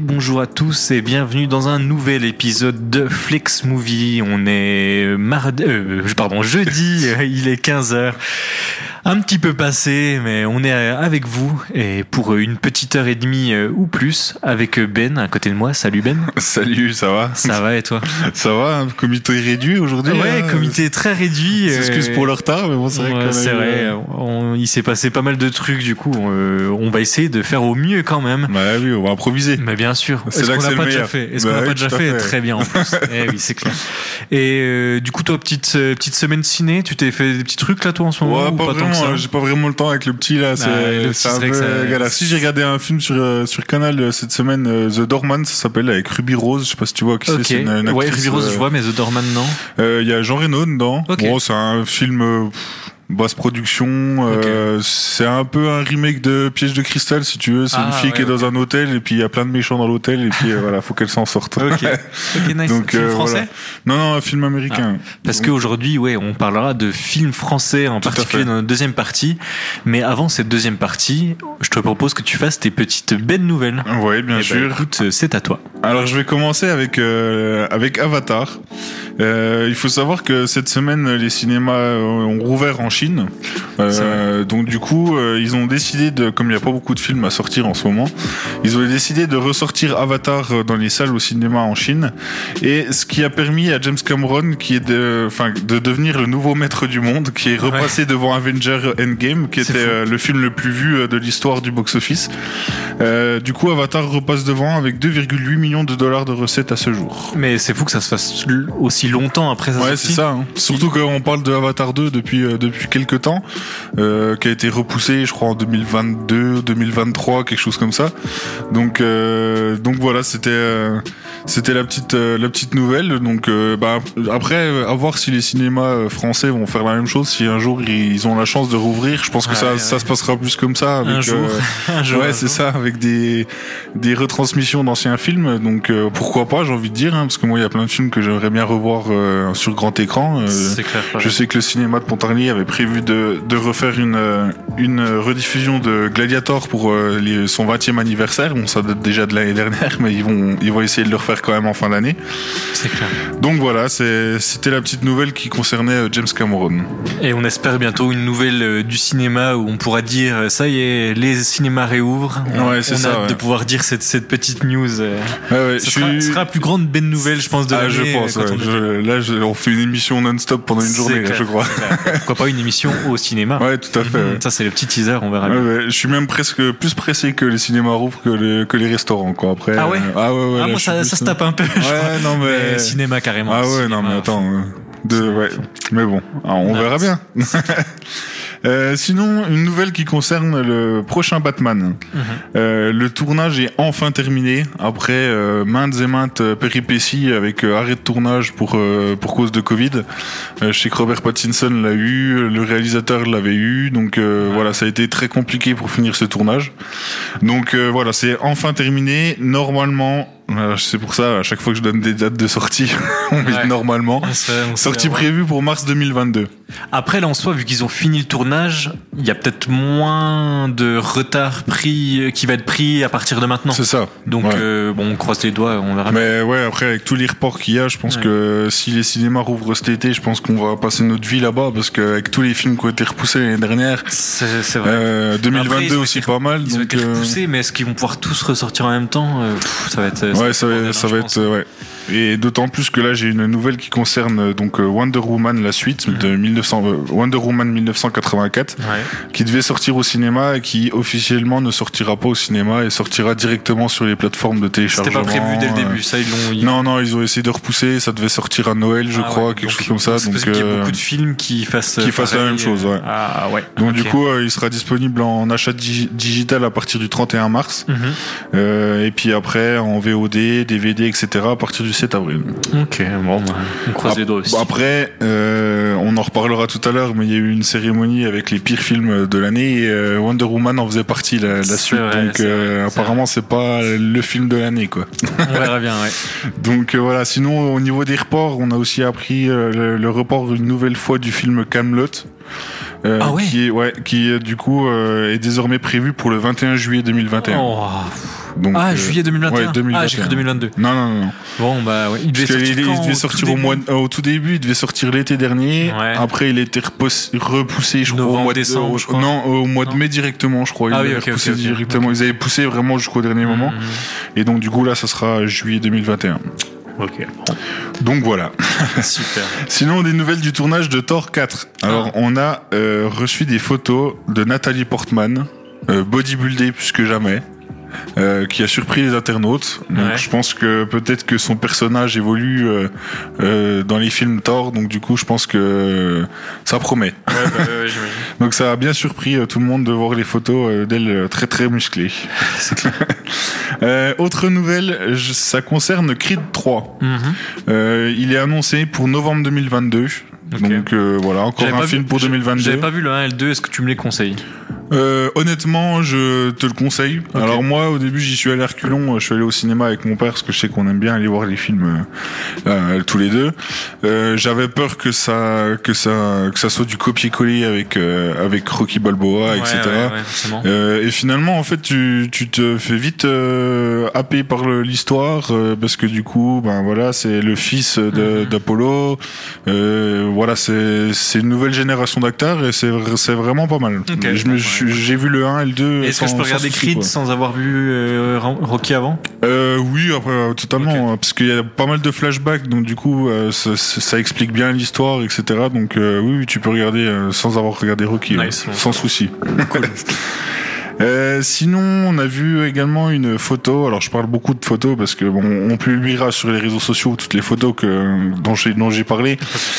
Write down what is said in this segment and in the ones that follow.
Bonjour à tous et bienvenue dans un nouvel épisode de Flex Movie. On est mardi, euh, pardon, jeudi, il est 15h un petit peu passé, mais on est avec vous et pour une petite heure et demie euh, ou plus avec Ben à côté de moi. Salut Ben. Salut, ça va? Ça va et toi? Ça va, un comité réduit aujourd'hui Ouais, hein? comité très réduit. Excuse pour le retard, mais bon, c'est vrai. c'est vrai, euh, il s'est passé pas mal de trucs du coup. Euh, on va essayer de faire au mieux quand même. Bah oui, on va improviser. Mais bien sûr. C'est là qu'on l'a pas déjà fait? Est-ce qu'on l'a pas déjà fait, Très bien en plus. eh oui, c'est clair. Et du coup, toi, petite petite semaine ciné, tu t'es fait des petits trucs là, toi en ce moment ouais, pas, vraiment, j'ai pas vraiment le temps avec le petit là. C'est un peu Si j'ai regardé un film sur euh, sur Canal euh, cette semaine, euh, The Doorman, ça s'appelle avec Ruby Rose. Je sais pas si tu vois qui c'est. Une, ouais, Ruby Rose, je vois, mais The Doorman non. Il y a Jean Reno dedans. Bon, c'est un film basse production. Euh, c'est un peu un remake de Piège de cristal, si tu veux. C'est une ah, fille qui est dans un hôtel et puis il y a plein de méchants dans l'hôtel et puis euh, voilà, faut qu'elle s'en sorte. Ok, nice. Donc, film euh, français? Non, non, un film américain. Ah. Parce qu'aujourd'hui, ouais, on parlera de films français en particulier dans notre deuxième partie. Mais avant cette deuxième partie, je te propose que tu fasses tes petites belles nouvelles. Oui, bien eh ben, sûr. écoute, c'est à toi. Alors, je vais commencer avec avec Avatar. il faut savoir que cette semaine, les cinémas ont rouvert en Chine. Euh, donc du coup, euh, ils ont décidé de, comme il n'y a pas beaucoup de films à sortir en ce moment, ils ont décidé de ressortir Avatar euh, dans les salles au cinéma en Chine. Et ce qui a permis à James Cameron, qui est de, enfin, de devenir le nouveau maître du monde, qui est repassé devant Avenger Endgame, qui était le film le plus vu de l'histoire du box-office. du coup, Avatar repasse devant avec 2,8 millions de dollars de recettes à ce jour. Mais c'est fou que ça se fasse aussi longtemps après ça. Ouais, c'est ça. Hein. Surtout qu'on parle de Avatar 2 depuis depuis quelques temps, euh, qui a été repoussé, je crois, en 2022, 2023, quelque chose comme ça. Donc, euh, donc voilà, c'était euh, c'était la petite la petite nouvelle. Donc, bah, après, à voir si les cinémas français vont faire la même chose. Si un jour ils ont la chance de rouvrir, je pense que ça, ça se passera plus comme ça. Avec, un jour, ouais, c'est ça, avec des des retransmissions d'anciens films. Donc pourquoi pas, j'ai envie de dire, hein, parce que moi il y a plein de films que j'aimerais bien revoir sur grand écran. Clair, je sais que le cinéma de Pontarlier avait prévu de, de refaire une, euh, une rediffusion de Gladiator pour euh, son 20e anniversaire. Bon, ça date déjà de l'année dernière, mais ils vont, ils vont essayer de le refaire quand même en fin d'année. C'est clair. Donc voilà, c'était la petite nouvelle qui concernait euh, James Cameron. Et on espère bientôt une nouvelle du cinéma où on pourra dire ça y est, les cinémas réouvrent. Ouais, c'est ça. de pouvoir dire cette, cette petite news. Ouais, ouais, ce sera, sera, la plus grande belle nouvelle, je pense, de ah, Je pense. là, on fait une émission non-stop pendant une journée, je crois. Pourquoi pas une émission au cinéma. Ouais, tout à fait. Mhm. Ça, c'est le petit teaser, on verra. je suis même presque plus pressé que les cinémas rouvrent que les, que les restaurants, quoi. Après, ah ouais euh, Ah ouais, ouais. Ah, moi, ça, ça se tape un peu. Ouais, non, mais... Cinéma, carrément. Ah ouais, non, mais attends. Euh, de, ouais. Mais bon, ah, on verra bien. Euh, sinon, une nouvelle qui concerne le prochain Batman. Mhm. Euh, le tournage est enfin terminé après euh, maintes et maintes péripéties avec arrêt de tournage pour pour cause de Covid. je sais que Robert Pattinson l'a eu, le réalisateur l'avait eu, donc voilà, ça a été très compliqué pour finir ce tournage. Donc voilà, c'est enfin terminé. Normalement, c'est pour ça, à chaque fois que je donne des dates de sortie, on met normalement. sortie prévue pour mars 2022. Après, là, en soi, vu qu'ils ont fini le tournage, il y a peut-être moins de retard pris euh, qui va être pris à partir de maintenant. C'est ça. Donc, euh, bon, on croise les doigts, on verra. Mais ouais, après, avec tous les reports qu'il y a, je pense que si les cinémas rouvrent cet été, je pense qu'on va passer notre vie là-bas parce qu'avec tous les films qui ont été repoussés l'année dernière, c'est vrai. Euh, 2022 aussi pas mal. Ils ont été euh, repoussés, mais est-ce qu'ils vont pouvoir tous ressortir en même temps Ça va être. Ouais, ça va, ça va être. ouais. Et d'autant plus que là, j'ai une nouvelle qui concerne euh, donc euh, Wonder Woman, la suite de 1900, mhm. euh, Wonder Woman 1984, qui devait sortir au cinéma et qui officiellement ne sortira pas au cinéma et sortira directement sur les plateformes de téléchargement. C'était pas prévu dès le début, ça ils l'ont. Non, non, ils ont essayé de repousser. Ça devait sortir à Noël, je ah crois, quelque chose comme ça. Donc, il y a beaucoup de films qui fassent qui fassent la même chose. Ouais. Ah ouais. Donc du coup, il sera disponible en achat digital à partir du 31 mars, mhm. et puis après en VOD, DVD, etc. à partir du 7 avril. Ok, bon, bah, on croise les doigts aussi. Après, euh, on en reparlera tout à l'heure, mais il y a eu une cérémonie avec les pires films de l'année et euh, Wonder Woman en faisait partie la, suite. donc euh, apparemment, c'est pas le film de l'année, quoi. On verra bien, ouais. donc voilà. Sinon, au niveau des reports, on a aussi appris le, report une nouvelle fois du film Camelot. ah ouais qui est ouais qui du coup est désormais prévu pour le 21 juillet 2021. Donc, Ah, euh, juillet 2021. ouais, 2021. Ah, j'ai cru 2022. Non, non, non. Bon, bah, ouais. Il devait Parce sortir, il quand, devait au sortir tout au, mois, début euh, au tout début, il devait sortir l'été dernier. Ouais. Après, il été repoussé, je crois, au mois de décembre, crois. Non, au mois de mai directement, je crois. Ah oui, l'avaient ok, repoussé ok, ok. directement. Ils avaient poussé vraiment jusqu'au dernier moment. Mhm. Et donc, du coup, là, ça sera juillet 2021. Ok, Donc voilà. super. Sinon, des nouvelles du tournage de Thor 4. Alors, Ah. on a euh, reçu des photos de Nathalie Portman, euh, bodybuildée plus que jamais. Euh, qui a surpris les internautes. Donc Ouais. je pense que peut-être que son personnage évolue euh, euh, dans les films Thor, donc du coup je pense que ça promet. Ouais, bah, ouais. Donc ça a bien surpris tout le monde de voir les photos d'elle très très musclée. Autre nouvelle, je- ça concerne Creed 3. Mhm. Il est annoncé pour novembre 2022. Donc euh, voilà, encore un film vu- pour j'ai- 2022. J'avais pas vu le 1 et le 2, est-ce que tu me les conseilles? Euh, honnêtement, je te le conseille. Alors moi, au début, j'y suis allé à Reculons. Je suis allé au cinéma avec mon père parce que je sais qu'on aime bien aller voir les films euh, euh, tous les deux. Euh, J'avais peur que ça, que ça, que ça soit du copier-coller avec euh, avec Rocky Balboa, etc. Ouais. Euh, et finalement, en fait, tu, tu te fais vite euh, happer par l'histoire euh, parce que du coup, ben voilà, c'est le fils Mhm. d'Apollo. Voilà, c'est une nouvelle génération d'acteurs et c'est vr- c'est vraiment pas mal. J'ai vu le 1 et le 2. Est-ce que je sans- peux regarder souci, Creed quoi. sans avoir vu euh, Rocky avant? Euh, Oui, après, euh, totalement, euh, parce qu'il y a pas mal de flashbacks, donc du coup, euh, ça, ça- ça explique bien l'histoire, etc. Donc euh, oui, tu peux regarder euh, sans avoir regardé Rocky, Nice. ouais, sans souci. Euh, sinon, on a vu également une photo. Alors, je parle beaucoup de photos parce que bon, on publiera sur les réseaux sociaux toutes les photos que dont j'ai dont j'ai parlé.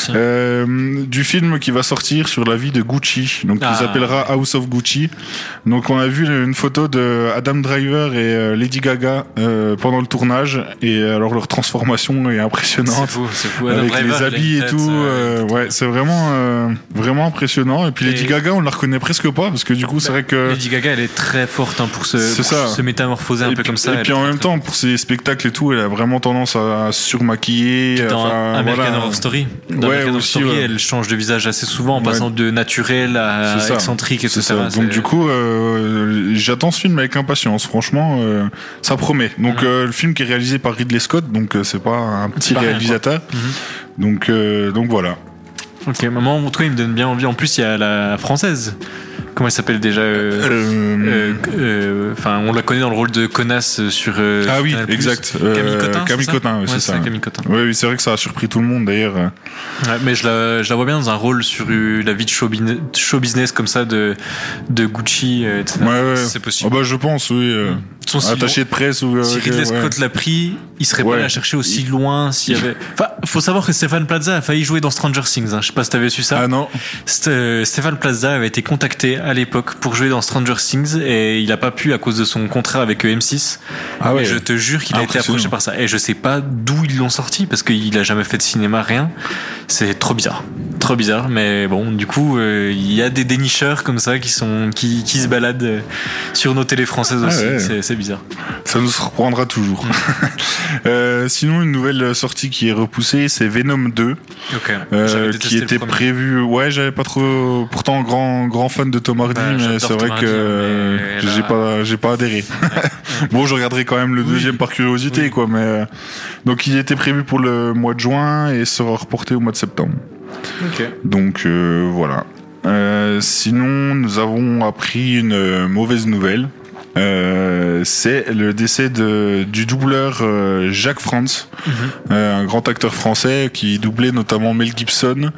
Euh, du film qui va sortir sur la vie de Gucci, donc Ah. qui s'appellera House of Gucci. Donc on a vu une photo de Adam Driver et euh, Lady Gaga euh, pendant le tournage et euh, alors leur transformation est C'est impressionnante fou, c'est fou. Adam avec Driver, les il habits et tout. euh, ouais, c'est vraiment euh, vraiment impressionnant. Et puis Lady Gaga, on la reconnaît presque pas parce que du coup c'est vrai que Lady Gaga, elle est très forte hein, pour se, pour se métamorphoser un et peu puis, comme ça. et puis en même temps, pour ses spectacles et tout, elle a vraiment tendance à surmaquiller. Dans enfin, American voilà. Horror Story. Dans Ouais, American Horror aussi, Story, ouais. elle change de visage assez souvent en Ouais. passant de naturel à excentrique, etc. ça. Donc du coup, euh, j'attends ce film avec impatience. Franchement, euh, ça promet. Donc Mhm. euh, le film qui est réalisé par Ridley Scott, donc c'est pas un petit pas réalisateur. Mhm. Donc donc voilà. Ok, maman, en tout cas, il me donne bien envie. En plus, il y a la française. Comment elle s'appelle déjà euh, Euh, euh, euh, Enfin, on la connaît dans le rôle de connasse sur. euh, ah oui, exact. Camille Cotin. Camille c'est ça Cotin, oui, c'est ça. Camille Cotin. Oui, c'est vrai que ça a surpris tout le monde d'ailleurs. Ouais, mais je la, je la vois bien dans un rôle sur euh, la vie de show, business comme ça de, de Gucci, euh, etc. Ouais, ouais. C'est Ah possible. bah je pense, oui. Euh, Son attaché de presse ou. long- si euh, Ridley ouais. Scott l'a pris, il serait pas allé la chercher aussi loin s'il y avait. Enfin, faut savoir que Stéphane Plaza a failli jouer dans Stranger Things. Hein. Je sais pas si t'avais su ça. Ah non. Euh, Stéphane Plaza avait été contacté à l'époque pour jouer dans Stranger Things et il a pas pu à cause de son contrat avec euh, M6. Ah ouais. je te jure qu'il a été approché par ça. Et je sais pas d'où ils l'ont sorti parce qu'il a jamais fait de cinéma, rien. C'est trop bizarre. Trop bizarre. Mais bon, du coup, euh, il y a des dénicheurs comme ça qui sont, qui, qui se baladent euh, sur nos télés françaises Ah aussi. ouais. C'est- C'est bizarre. Ça nous surprendra toujours. Euh, sinon, une nouvelle sortie qui est repoussée, c'est Venom 2. Ok. Euh, qui était prévu. Ouais, j'avais pas trop. Pourtant, grand grand fan de Tom Hardy, Bah, mais c'est vrai que mais j'ai pas j'ai pas adhéré. bon, je regarderai quand même le Oui. deuxième par curiosité, Oui. quoi. Mais euh, donc, il était prévu pour le mois de juin et sera reporté au mois de septembre. Ok. Donc euh, voilà. Euh, sinon, nous avons appris une mauvaise nouvelle. Euh, c'est le décès de, du doubleur euh, Jacques Franz, Mhm. euh, un grand acteur français qui doublait notamment Mel Gibson,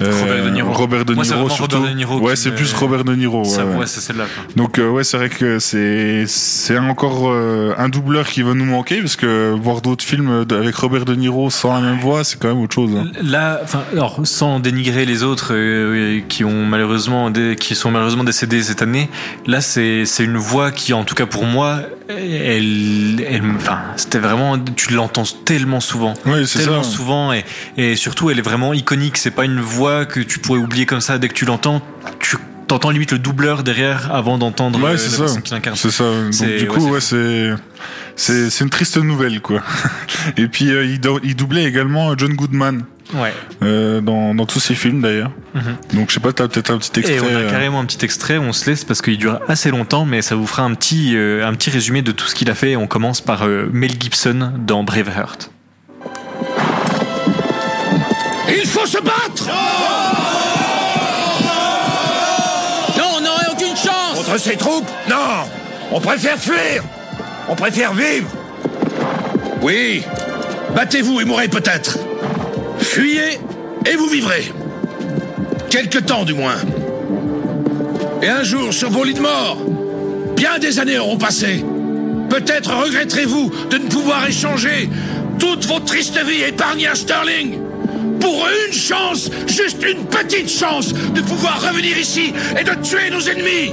Robert De Niro. Robert De Moi, c'est Niro vraiment surtout. Robert De Niro ouais, c'est plus Robert De Niro. Ça, ouais, ouais. celle-là. Donc ouais, c'est vrai que c'est c'est encore un doubleur qui va nous manquer parce que voir d'autres films avec Robert De Niro sans la même voix, c'est quand même autre chose. hein. Là, enfin, alors sans dénigrer les autres qui ont malheureusement qui sont malheureusement décédés cette année, là c'est c'est une voix qui, en tout cas pour moi, elle, elle, enfin, c'était vraiment, tu l'entends tellement souvent. Oui, c'est tellement ça. souvent et, et surtout elle est vraiment iconique c'est pas une voix que tu pourrais oublier comme ça dès que tu l'entends tu t'entends limite le doubleur derrière avant d'entendre Ouais, euh, c'est ça. C'est ça. Donc du coup, c'est ouais, c'est c'est c'est une triste nouvelle quoi. Et puis euh, il, il doublait également John Goodman. Ouais. euh, dans, dans tous ses films d'ailleurs. Mhm. Donc je sais pas, t'as peut-être un petit extrait. Et on a euh, carrément un petit extrait, on se laisse parce qu'il dure assez longtemps, mais ça vous fera un petit, euh, un petit résumé de tout ce qu'il a fait. On commence par euh, Mel Gibson dans Braveheart. Il faut se battre Non, on n'aurait aucune chance Contre ces troupes Non On préfère fuir On préfère vivre Oui Battez-vous et mourrez peut-être Fuyez et vous vivrez Quelque temps du moins Et un jour, sur vos lits de mort, bien des années auront passé. Peut-être regretterez-vous de ne pouvoir échanger toute votre triste vie épargnée à Sterling pour une chance, juste une petite chance, de pouvoir revenir ici et de tuer nos ennemis.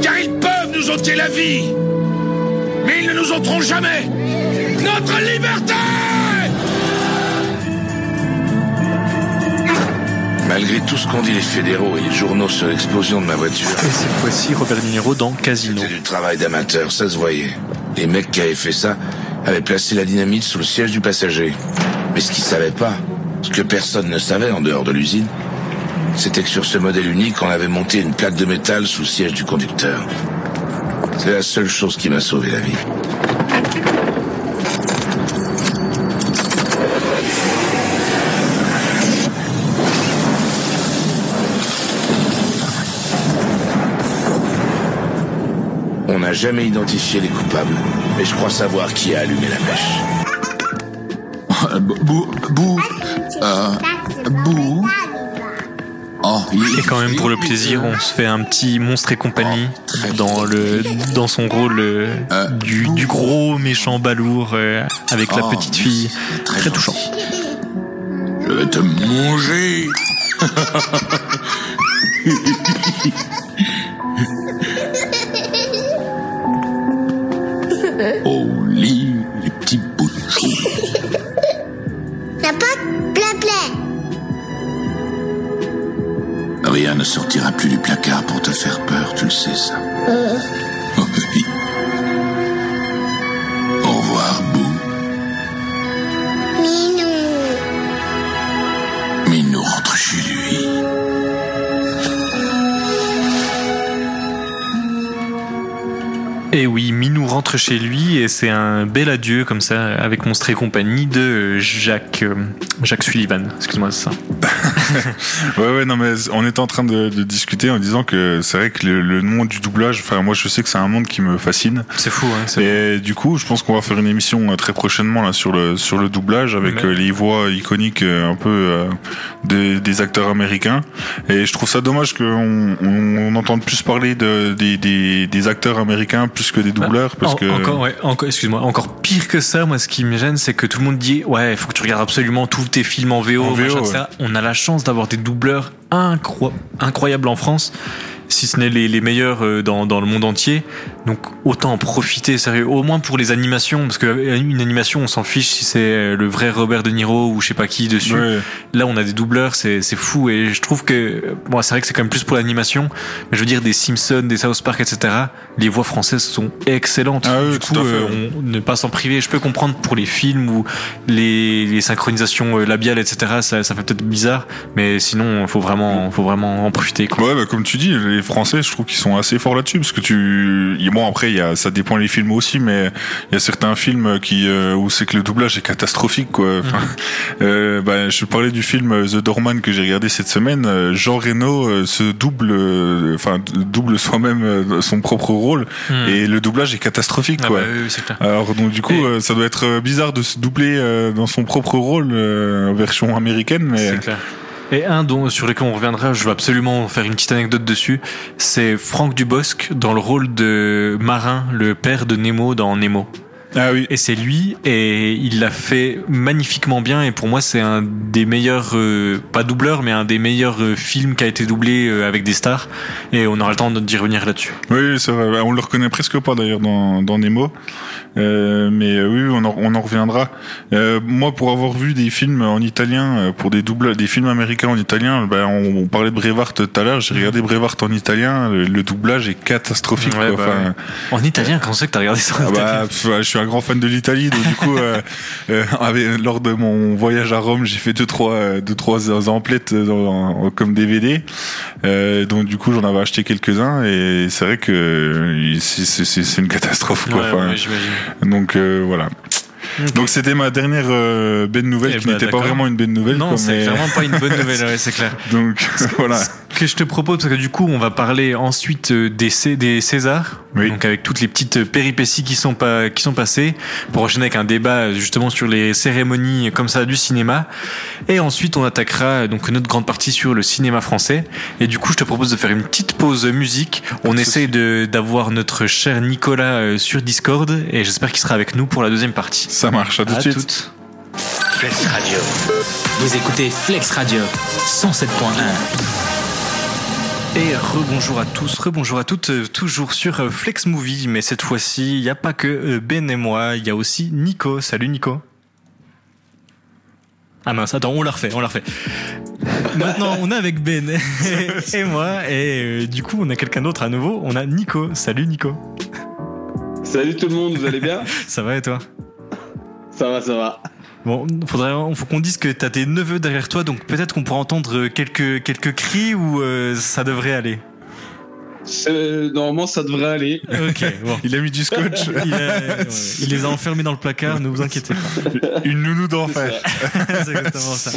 Car ils peuvent nous ôter la vie. Mais ils ne nous ôteront jamais notre liberté Malgré tout ce qu'ont dit les fédéraux et les journaux sur l'explosion de ma voiture, Et cette fois-ci, Robert De Niro dans Casino. c'était du travail d'amateur, ça se voyait. Les mecs qui avaient fait ça avaient placé la dynamite sous le siège du passager. Mais ce qu'ils savaient pas, ce que personne ne savait en dehors de l'usine, c'était que sur ce modèle unique, on avait monté une plaque de métal sous le siège du conducteur. C'est la seule chose qui m'a sauvé la vie. Jamais identifié les coupables, mais je crois savoir qui a allumé la mèche. Bou, bou, euh, bou. Oh, il Et quand même pour le plaisir, on se fait un petit monstre et compagnie dans le dans son rôle euh, du, du gros méchant balourd euh, avec la Oh, petite fille. c'est Très touchant. Je vais te manger. ne sortira plus du placard pour te faire peur, tu le sais ça. Oh, oui. Au revoir, Bou. Minou. Minou rentre chez lui. Et oui, Minou rentre chez lui et c'est un bel adieu comme ça avec Monstre et compagnie de Jacques euh, Jacques Sullivan. Excuse-moi, c'est ça. Ouais, ouais, non, mais on était en train de, de discuter en disant que c'est vrai que le, le monde du doublage, enfin, moi je sais que c'est un monde qui me fascine. C'est fou, hein. c'est- Et du coup, je pense qu'on va faire une émission euh, très prochainement là sur le sur le doublage avec Mais- euh, les voix iconiques euh, un peu euh, des, des acteurs américains. Et je trouve ça dommage qu'on on, on entende plus parler de, des, des, des acteurs américains plus que des doubleurs parce En- que Encore, ouais, encore, excuse-moi, encore pire que ça, moi, ce qui me gêne, c'est que tout le monde dit, ouais, il faut que tu regardes absolument tous tes films en VO, En VO, machin, ouais. On a la chance d'avoir des doubleurs incro- incroyables en France, si ce n'est les, meilleurs euh, dans le monde entier. Donc, autant en profiter, sérieux, au moins pour les animations, parce qu'une animation, on s'en fiche si c'est le vrai Robert De Niro ou je sais pas qui dessus. Ouais. Là, on a des doubleurs, c'est c'est fou. Et je trouve que, bon, c'est vrai que c'est quand même plus pour l'animation, mais je veux dire, des Simpsons, des South Park, etc., les voix françaises sont excellentes. Ah oui, du coup, euh, on ne pas s'en priver. Je peux comprendre pour les films ou les, les synchronisations euh, labiales, etc., ça, ça fait peut-être bizarre, mais sinon, faut vraiment, faut vraiment en profiter, quoi. Ouais, bah, comme tu dis, les Français, je trouve qu'ils sont assez forts là-dessus parce que tu, bon après, il y a, ça dépend les films aussi, mais il y a certains films qui euh, où c'est que le doublage est catastrophique, quoi. Enfin, euh, bah, je parlais du film euh, The Doorman que j'ai regardé cette semaine. Jean Reno se double, enfin double soi-même son propre rôle Hmm. et le doublage est catastrophique, Ah quoi. bah oui, clair. Alors donc du coup, Et- ça doit être bizarre de se doubler dans son propre rôle version américaine, mais C'est clair. Et un sur lequel on reviendra, je veux absolument faire une petite anecdote dessus, c'est Franck Dubosc dans le rôle de Marin, le père de Nemo dans Nemo. Ah oui, Et c'est lui, et il l'a fait magnifiquement bien, et pour moi c'est un des meilleurs, euh, pas doubleurs, mais un des meilleurs euh, films qui a été doublé euh, avec des stars, et on aura le temps d'y revenir là-dessus. Oui, c'est vrai. On le reconnaît presque pas d'ailleurs dans, dans Nemo. Euh, mais euh, oui, on en, on en reviendra. Euh, moi, pour avoir vu des films en italien, pour des doubles, des films américains en italien, ben, on, on parlait de Brevard tout à l'heure. J'ai regardé Brevard en italien. Le, le doublage est catastrophique. Ouais, quoi. bah Enfin, En italien, quand c'est que t'as regardé ça en ah bah, italien? pff, je suis un grand fan de l'Italie, donc du coup, euh, euh, avec- lors de mon voyage à Rome, j'ai fait deux trois euh, deux trois emplettes dans- comme DVD. Euh, donc du coup, j'en avais acheté quelques-uns et c'est vrai que c'est- une catastrophe quoi. Ouais, Enfin, ouais, j'imagine. donc voilà. Donc c'était ma dernière euh, belle nouvelle Eh qui bah, n'était pas vraiment une belle nouvelle. Non, c'est mais- clairement pas une bonne nouvelle, ouais, c'est clair. Donc voilà. Ce que je te propose, parce que du coup, on va parler ensuite euh, des, Cé- des Césars, Oui. donc avec toutes les petites péripéties qui sont, pas, qui sont passées, pour enchaîner avec un débat justement sur les cérémonies comme ça du cinéma. Et ensuite, on attaquera donc notre grande partie sur le cinéma français. Et du coup, je te propose de faire une petite pause musique. On de essaie de- d'avoir notre cher Nicolas euh, sur Discord, et j'espère qu'il sera avec nous pour la deuxième partie. Ça marche. À tout de suite. toutes. Flex Radio. Vous écoutez Flex Radio 107.1. Et rebonjour à tous, rebonjour à toutes, euh, toujours sur euh, Flex Movie, mais cette fois-ci, il n'y a pas que euh, Ben et moi, il y a aussi Nico. Salut Nico. Ah mince, attends, on la refait, on la refait. Maintenant, on est avec Ben et, et moi, et euh, du coup, on a quelqu'un d'autre à nouveau, on a Nico. Salut Nico. Salut tout le monde, vous allez bien? Ça va et toi? Ça va, ça va. Bon, faudrait, faut qu'on dise que t'as tes neveux derrière toi, donc peut-être qu'on pourra entendre quelques, quelques cris ou euh, ça devrait aller. Normalement, ça devrait aller. Ok, bon. Il a mis du scotch. Il, a- ouais, il les a enfermés dans le placard, ne vous inquiétez pas. Une nounou d'enfer. c'est exactement ça.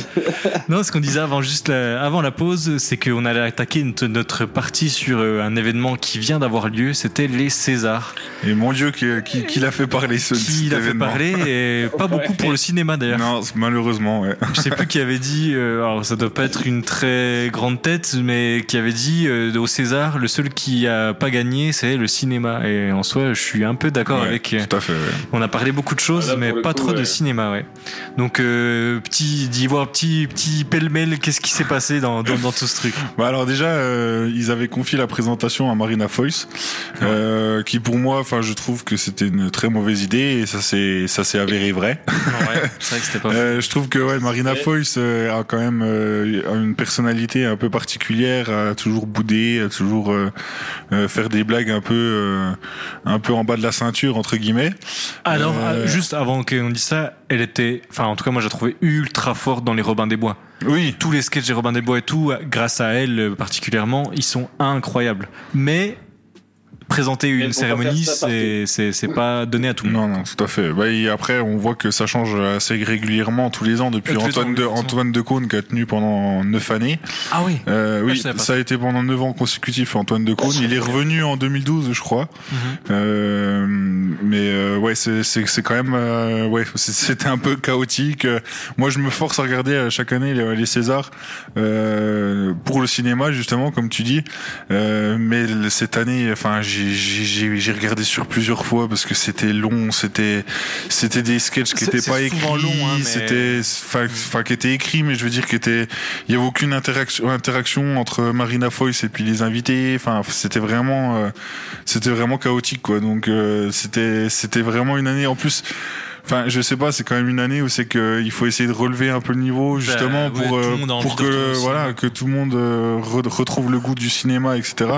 Non, ce qu'on disait avant, juste la, avant la pause, c'est qu'on allait attaquer notre, notre partie sur euh, un événement qui vient d'avoir lieu. C'était les Césars. Et mon Dieu, qui, qui, qui l'a fait parler ce Qui l'a fait parler et pas beaucoup pour le cinéma d'ailleurs. Non, malheureusement, ouais. Je sais plus qui avait dit, euh, alors ça doit pas être une très grande tête, mais qui avait dit euh, au César, le seul qui a pas gagné, c'est le cinéma. Et en soi, je suis un peu d'accord Ouais, avec. euh, Tout à fait, ouais. On a parlé beaucoup de choses, Voilà, mais pas coup, trop de cinéma, ouais. Donc, euh, petit, d'y voir petit, petit pêle-mêle, qu'est-ce qui s'est passé dans, dans, dans tout ce truc? Bah alors déjà, euh, ils avaient confié la présentation à Marina Foïs, euh, qui pour moi, enfin, je trouve que c'était une très mauvaise idée et ça s'est ça s'est avéré vrai. Ouais, c'est vrai que c'était pas. Euh, je trouve que ouais, Marina Ouais. Foïs euh, a quand même euh, une personnalité un peu particulière, a toujours boudé, a toujours euh, euh, faire des blagues un peu euh, un peu en bas de la ceinture entre guillemets. Alors, Euh, juste avant qu'on dise ça, elle était, enfin, en tout cas, moi, j'ai trouvé ultra forte dans les Robins des Bois. Oui, Tous les sketchs des Robins des Bois et tout, grâce à elle particulièrement, ils sont incroyables. Mais présenter une cérémonie, c'est, c'est, c'est pas donné à tout le monde. Non, non, tout à fait. Bah, et après, on voit que ça change assez régulièrement tous les ans depuis Euh, tous Antoine ans, de Antoine de Caunes qui a tenu pendant neuf années. Ah oui. Euh, Ah, oui, ça a été pendant 9 ans consécutifs Antoine de Caunes. Il est revenu en 2012, je crois. Mhm. Euh, mais euh, ouais, c'est c'est c'est quand même euh, ouais, c'est- c'était un peu chaotique. Moi, je me force à regarder euh, chaque année les, les Césars euh, pour le cinéma justement, comme tu dis. Euh, mais cette année, enfin, j'ai j'ai- regardé sur plusieurs fois parce que c'était long, c'était c'était des sketchs qui C'est- étaient c'est pas écrits, hein, mais- c'était enfin enfin, qui étaient écrits, mais je veux dire qu'il était il y avait aucune interaction interaction entre Marina Foïs et puis les invités. Enfin, c'était vraiment euh, c'était vraiment chaotique quoi. Donc euh, c'était c'était vraiment une année en plus. Enfin, je sais pas, c'est quand même une année où c'est que il faut essayer de relever un peu le niveau justement Bah, ouais, pour euh, envie pour retourner que voilà que tout le monde euh, re- retrouve le goût du cinéma, etc.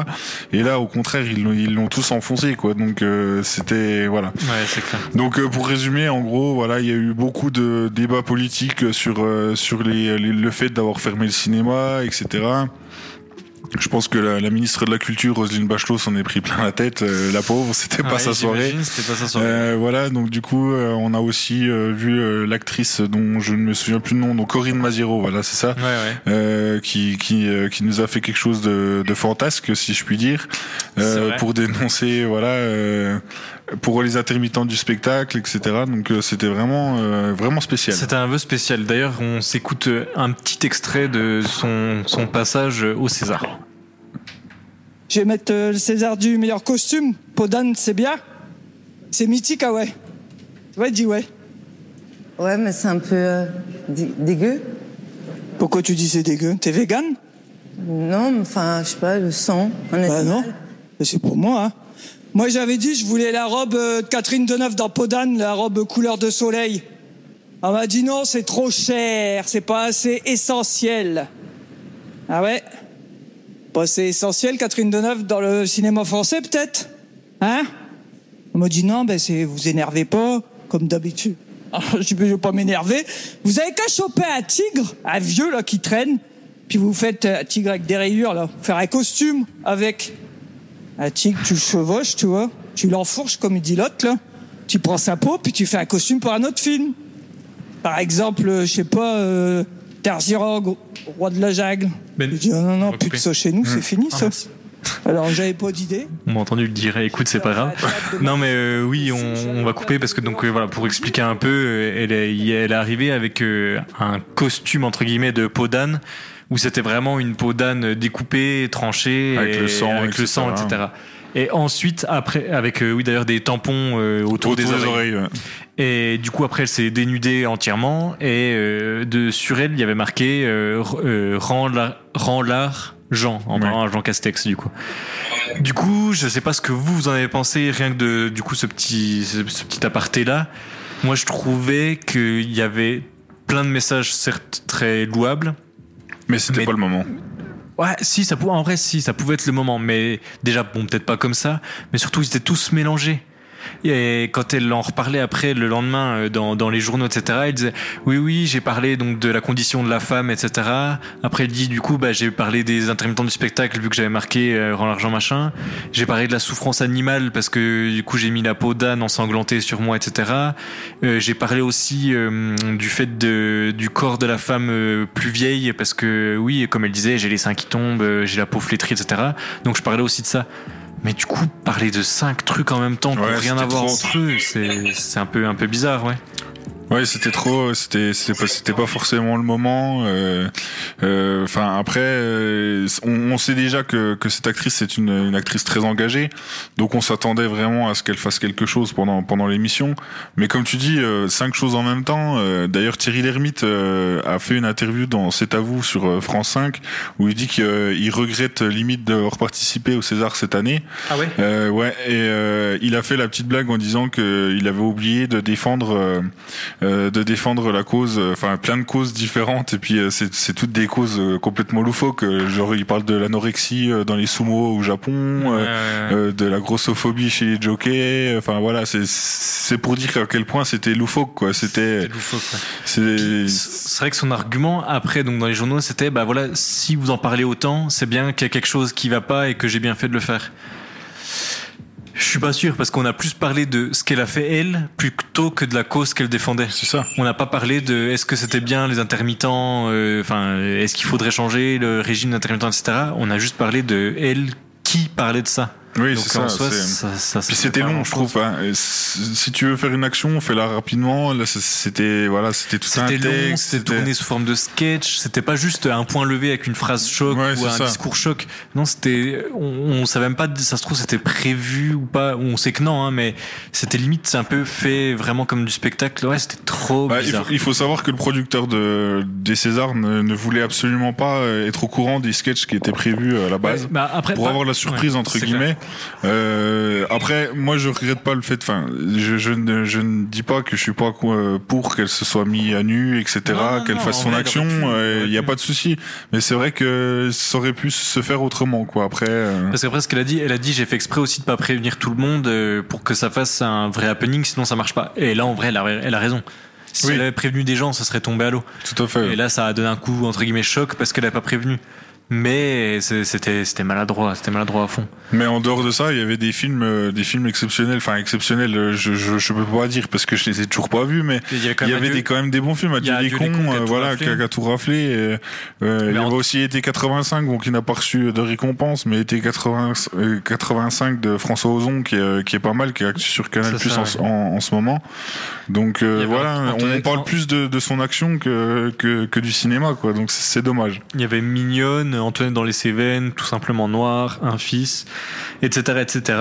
Et là, au contraire, ils l'ont ils l'ont tous enfoncé quoi. Donc euh, c'était voilà. Ouais, c'est clair. Donc euh, pour résumer, en gros, voilà, il y a eu beaucoup de débats politiques sur euh, sur les, les- le fait d'avoir fermé le cinéma, etc. Je pense que la, la ministre de la Culture, Roselyne Bachelot, s'en est pris plein la tête. euh, la pauvre, c'était pas Ouais, sa soirée. C'était pas sa soirée. Euh, voilà, donc du coup, euh, on a aussi euh, vu euh, l'actrice dont je ne me souviens plus le nom, donc Corinne Maziero, voilà, c'est ça, Ouais, ouais. euh, qui qui euh, qui nous a fait quelque chose de, de fantasque, si je puis dire, euh, pour dénoncer, voilà, euh, pour les intermittents du spectacle, etc. Donc euh, c'était vraiment euh, vraiment spécial. C'était un peu spécial. D'ailleurs, on s'écoute un petit extrait de son, son passage au César. Je vais mettre euh, le César du meilleur costume. Podane, c'est bien. C'est mythique, ah ouais. Ouais, dis ouais. Ouais, mais c'est un peu euh, dé- dégueu. Pourquoi tu dis c'est dégueu? T'es vegan? Non, mais enfin, je sais pas, le sang. Bah non. Mais C'est pour moi, hein. Moi, j'avais dit, je voulais la robe euh, de Catherine Deneuve dans Podane, la robe couleur de soleil. On m'a dit non, c'est trop cher, c'est pas assez essentiel. Ah ouais? Pas assez essentiel, Catherine Deneuve, dans le cinéma français, peut-être? Hein? Elle m'a dit non, ben c'est vous énervez pas, comme d'habitude. Alors, je je vais pas m'énerver. Vous avez qu'à choper un tigre, un vieux là qui traîne, puis vous faites un tigre avec des rayures là, faire un costume avec. Un tigre, tu le chevauches, tu vois, tu l'enfourches comme il dit l'autre là, tu prends sa peau, puis tu fais un costume pour un autre film. Par exemple, euh, je sais pas, euh, Tarzirog, roi de la jungle. Ben, je dis, oh non, non, plus de ça chez nous, Hmm. c'est fini Ah, ça. mince. Alors j'avais pas d'idée. On m'a entendu le dire. Écoute, c'est pas grave. Non, mais euh, oui, on, on va couper parce que donc euh, voilà, pour expliquer un peu, euh, elle est, elle est arrivée avec euh, un costume entre guillemets de peau d'âne où c'était vraiment une peau d'âne découpée, tranchée, Avec et- le sang, avec le etc. sang, etc. Et ensuite, après, avec euh, oui d'ailleurs des tampons euh, autour, Autour des des oreilles. oreilles, ouais. Et du coup, après, elle s'est dénudée entièrement. Et euh, de, sur elle, il y avait marqué r- Rends la- rends l'art Jean, en parlant Jean Castex, du coup. Du coup, je sais pas ce que vous, vous en avez pensé, rien que de du coup ce petit, ce, ce petit aparté-là. Moi, je trouvais qu'il y avait plein de messages, certes très louables. Mais c'était pas le moment. Ouais, si, ça pouvait, en vrai, si, ça pouvait être le moment, mais déjà, bon, peut-être pas comme ça, mais surtout, ils étaient tous mélangés. Et quand elle en reparlait après, le lendemain, euh, dans, dans les journaux, etc., elle disait, oui, oui, j'ai parlé donc de la condition de la femme, etc. Après, elle dit, du coup, bah, j'ai parlé des intermittents du spectacle, vu que j'avais marqué euh, l'argent, machin. J'ai parlé de la souffrance animale, parce que, du coup, j'ai mis la peau d'âne ensanglantée sur moi, etc. Euh, j'ai parlé aussi euh, du fait de, du corps de la femme plus vieille, parce que, oui, comme elle disait, j'ai les seins qui tombent, j'ai la peau flétrie, etc. Donc, je parlais aussi de ça. Mais du coup, parler de cinq trucs en même temps, qui Ouais, n'ont rien à voir entre eux, c'est c'est un peu, un peu bizarre, ouais. Ouais, c'était trop, c'était, c'était pas, c'était pas forcément le moment. euh, euh, Enfin, après, euh, on, on sait déjà que, que cette actrice c'est une, une actrice très engagée, donc on s'attendait vraiment à ce qu'elle fasse quelque chose pendant pendant l'émission. Mais comme tu dis, euh, cinq choses en même temps. euh, D'ailleurs, Thierry Lhermitte euh, a fait une interview dans C'est à vous sur euh, France 5 où il dit qu'il regrette limite d'avoir participé au César cette année. Ah ouais? Euh, ouais, et euh, il a fait la petite blague en disant que il avait oublié de défendre, euh, euh, de défendre la cause, euh, enfin plein de causes différentes, et puis euh, c'est toutes des causes euh, complètement loufoques. euh, Genre il parle de l'anorexie euh, dans les sumo au Japon, euh, euh, de la grossophobie chez les jockeys. Enfin voilà, c'est pour dire à quel point c'était loufoque quoi. C'était c'est C'est vrai que son argument après, donc dans les journaux, c'était bah voilà, si vous en parlez autant, c'est bien qu'il y a quelque chose qui va pas et que j'ai bien fait de le faire. Je suis pas sûr parce qu'on a plus parlé de ce qu'elle a fait elle plutôt que de la cause qu'elle défendait. C'est ça. On n'a pas parlé de est-ce que c'était bien les intermittents, euh, enfin est-ce qu'il faudrait changer le régime d'intermittents, etc. On a juste parlé de elle qui parlait de ça. Oui, c'est ça. ça, ça- Puis c'était long, je trouve. hein. Si tu veux faire une action, fais-la rapidement. Là, c'était voilà, c'était tout un C'était long, c'était tourné sous forme de sketch. C'était pas juste un point levé avec une phrase choc Ouais, ou un ça. discours choc. Non, c'était, on, on savait même pas, ça se trouve, c'était prévu ou pas. On sait que non, hein, mais c'était limite, c'est un peu fait vraiment comme du spectacle. Ouais, c'était trop Bah, il, bizarre. faut, il faut savoir que le producteur de, des Césars ne, ne voulait absolument pas euh, être au courant des sketchs qui étaient prévus euh, à la base bah, après, pour bah, avoir la surprise ouais, entre guillemets. Euh, après, moi je regrette pas le fait. Enfin, je, je, ne, je ne dis pas que je suis pas euh, pour qu'elle se soit mise à nu, etc. Qu'elle fasse son vrai, action. Il n'y a pas de souci. Mais c'est vrai que ça aurait pu se faire autrement, quoi. Après. euh, Parce qu'après, ce qu'elle a dit, elle a dit, j'ai fait exprès aussi de pas prévenir tout le monde euh, pour que ça fasse un vrai happening, sinon ça marche pas. Et là, en vrai, elle a, elle a raison. Si Oui. elle avait prévenu des gens, ça serait tombé à l'eau. Tout à fait. Et là, ça a donné un coup, entre guillemets, choc parce qu'elle a pas prévenu. Mais c'était c'était maladroit, c'était maladroit à fond. Mais en dehors de ça, il y avait des films, euh, des films exceptionnels. Enfin, exceptionnels, euh, je, je, je peux pas dire parce que je les ai toujours pas vus, mais Il y avait quand il y même avait Adieu- des, quand même des bons films. Adieu Adieu les cons, euh, voilà, qui a, tout raflé. et, euh, il y en- avait aussi été 85, bon, qui n'a pas reçu de récompense, mais été 80, euh, 85 de François Ozon, qui est, qui est pas mal, qui est sur Canal Plus ça, en, ouais. en, en ce moment. Donc euh, voilà, Antoinette- on parle plus de, de son action que, que, que du cinéma, quoi. Donc c'est dommage. Il y avait Mignonne, Antoine dans les Cévennes, tout simplement Noir, Un fils, etc., etc.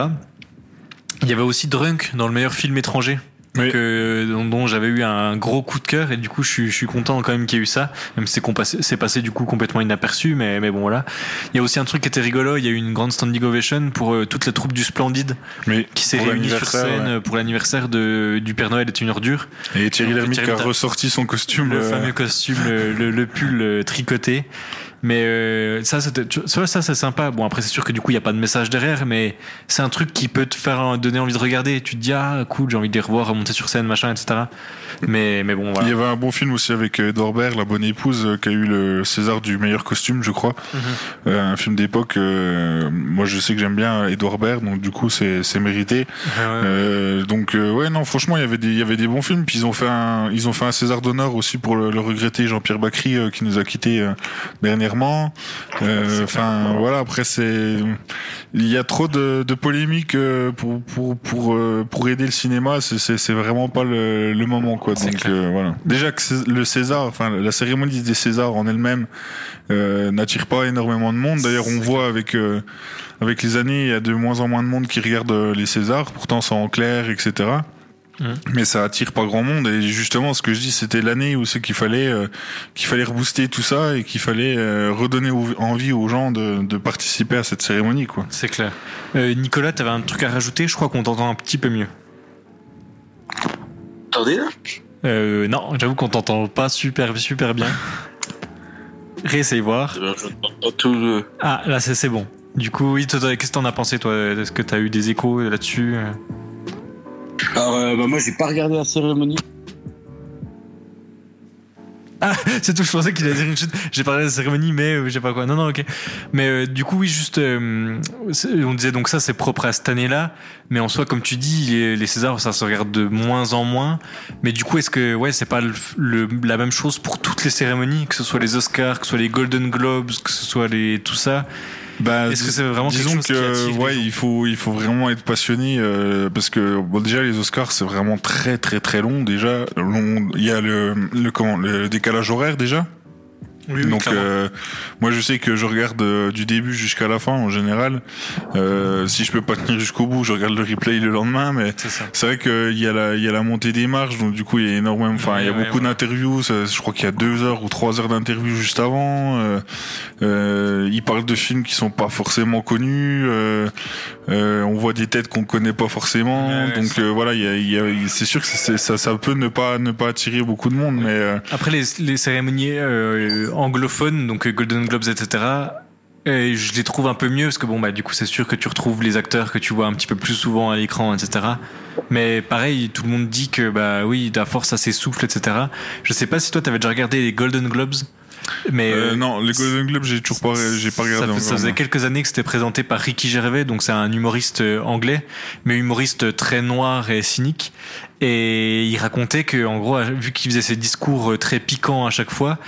Il y avait aussi Drunk dans le meilleur film étranger. Euh, dont, dont j'avais eu un gros coup de cœur et du coup je suis, je suis content quand même qu'il y ait eu ça même si c'est passé du coup complètement inaperçu mais, mais bon voilà il y a aussi un truc qui était rigolo il y a eu une grande standing ovation pour euh, toute la troupe du Splendide Mais qui s'est réunie sur scène ouais. euh, pour l'anniversaire du Père Noël est une ordure Et Thierry Lhermitte qui a ressorti son costume. le euh, fameux costume, le, le- le pull euh, tricoté. Mais euh, ça, c'était- ça, ça c'est sympa. Bon, après, c'est sûr que du coup, il n'y a pas de message derrière, mais c'est un truc qui peut te faire donner envie de regarder. Tu te dis, ah, cool, j'ai envie de les revoir, remonter sur scène, machin, etc. Mais, mais bon, Il voilà. y avait un bon film aussi avec Edouard Baird, La Bonne Épouse, euh, qui a eu le César du meilleur costume, je crois. Mhm. Euh, un film d'époque. euh, moi, je sais que j'aime bien Edouard Baird, donc du coup, c'est c'est mérité. Euh, donc euh, ouais, non, franchement, il y avait des il y avait des bons films. Puis ils ont fait un ils ont fait un César d'honneur aussi pour le, le regretter Jean-Pierre Bacry euh, qui nous a quitté euh, dernièrement. Euh, Enfin voilà, après c'est il y a trop de, de polémiques euh, pour pour pour euh, pour aider le cinéma. C'est vraiment pas le, le moment quoi. Donc euh, voilà. Déjà que le César, enfin la cérémonie des Césars en elle-même euh, n'attire pas énormément de monde. D'ailleurs, on voit avec euh, avec les années, il y a de moins en moins de monde qui regarde les Césars. Pourtant, c'est en clair, etc. Mhm. Mais ça attire pas grand monde. Et justement, ce que je dis, c'était l'année où c'est qu'il fallait euh, qu'il fallait rebooster tout ça et qu'il fallait euh, redonner envie aux gens de, de participer à cette cérémonie, quoi. C'est clair. Euh, Nicolas, t'avais un truc à rajouter? Je crois qu'on t'entend un petit peu mieux. Attendez là Euh, non, j'avoue qu'on t'entend pas super, super bien. Réessaye voir. Ah, là, c'est bon. Du coup, oui, qu'est-ce que t'en as pensé, toi? Est-ce que t'as eu des échos là-dessus? Alors, euh, bah, moi, j'ai pas regardé la cérémonie. Ah, c'est tout, je pensais qu'il allait dire une chose. J'ai parlé de la cérémonie, mais euh, je sais pas quoi. Non, non, ok. Mais euh, du coup, oui, juste, euh, on disait donc ça, c'est propre à cette année-là. Mais en soi, comme tu dis, les, Césars, ça se regarde de moins en moins. Mais du coup, est-ce que, ouais, c'est pas la même chose pour toutes les cérémonies, que ce soit les Oscars, que ce soit les Golden Globes, que ce soit les tout ça? Bah, Est-ce que c'est vraiment quelque disons chose que ouais, il faut il faut vraiment être passionné euh, parce que bon déjà les Oscars c'est vraiment très très très long déjà. Long il y a le le comment le décalage horaire déjà? Oui, oui, donc euh, moi je sais que je regarde euh, du début jusqu'à la fin en général. Euh, si je peux pas tenir jusqu'au bout je regarde le replay le lendemain mais c'est vrai qu'il y a la il y a la montée des marches donc du coup il y a énormément enfin il y a Ouais, beaucoup d'interviews je crois qu'il y a deux heures ou trois heures d'interviews juste avant euh, euh, ils parlent de films qui sont pas forcément connus euh, euh, on voit des têtes qu'on connaît pas forcément donc euh, voilà il y a, il y a- c'est sûr que ça ça peut ne pas ne pas attirer beaucoup de monde mais euh, Après les, les cérémonies euh, anglophones, donc euh, Golden Globes, etc. euh, je les trouve un peu mieux parce que bon bah du coup c'est sûr que tu retrouves les acteurs que tu vois un petit peu plus souvent à l'écran, etc. Mais pareil, tout le monde dit que bah oui, à force ça s'essouffle, etc. Je sais pas si toi t'avais déjà regardé les Golden Globes. Mais Euh, euh, non, les Golden Globes, j'ai toujours pas, j'ai pas regardé ça, fait- ça faisait quelques années que c'était présenté par Ricky Gervais, donc c'est un humoriste euh, anglais, mais humoriste très noir et cynique. Et il racontait que, en gros, vu qu'il faisait ses discours très piquants à chaque fois,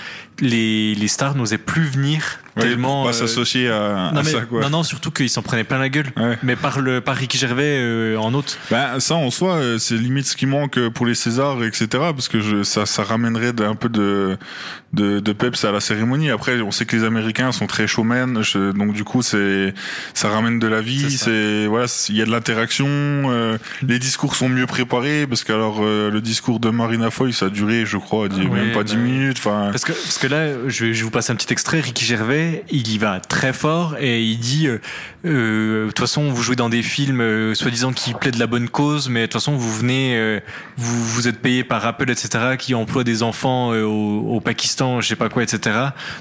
les, stars n'osaient plus venir Ouais, tellement. pas euh, s'associer à, non, à mais- ça, quoi. non, non, surtout qu'ils s'en prenaient plein la gueule. Mais par le par Ricky Gervais euh, en autre. Ben, ça, en soi, euh, c'est limite ce qui manque euh, pour les Césars, etc. Parce que je, ça, ça ramènerait un peu de, de, de peps à la cérémonie. Après, on sait que les Américains sont très showmen, je- donc du coup, c'est, ça ramène de la vie. C'est, voilà, il y a de l'interaction. euh, les discours sont mieux préparés parce que alors euh, le discours de Marina Foy, ça a duré, je crois, dix- Ouais, même pas bah dix oui. minutes. Enfin, Parce que, parce que là, je vais, je vais vous passer un petit extrait. Ricky Gervais, il y va très fort et il dit euh, euh, de toute façon, vous jouez dans des films euh, soi-disant qui plaident la bonne cause, mais de toute façon, vous venez, vous, vous êtes payé par Apple, etc., qui emploie des enfants au, au Pakistan, je sais pas quoi, etc.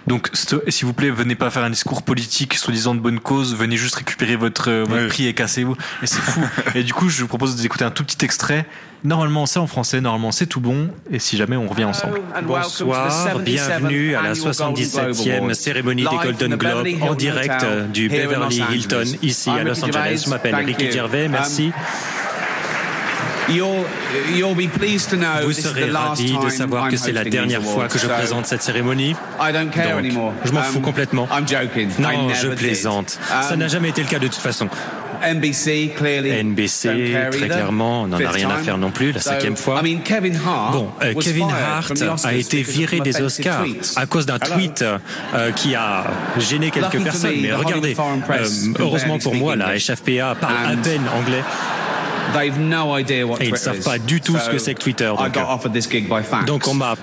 Donc, s'il vous plaît, venez pas faire un discours politique soi-disant de bonne cause, venez juste récupérer votre, prix et cassez-vous. Et c'est fou. et du coup, je vous propose d'écouter un tout petit extrait. Normalement, c'est en français, normalement, c'est tout bon. Et si jamais, on revient ensemble. Bonsoir, bienvenue à la 77e cérémonie des Golden Globes en direct euh, du Beverly Hilton ici à Los Angeles. Je m'appelle Ricky Gervais, merci. Vous serez ravis de savoir que c'est la dernière fois que je présente cette cérémonie. Donc, je m'en fous complètement. Non, je plaisante. Ça n'a jamais été le cas de toute façon. NBC, très clairement, on n'en a rien à faire non plus, la cinquième fois. Bon, euh, Kevin Hart a été viré des Oscars à cause d'un tweet euh, qui a gêné quelques personnes. Mais regardez, euh, heureusement pour moi, la HFPA parle à peine anglais. Et ils ne savent pas du tout ce que c'est que Twitter. Donc, euh, donc on m'a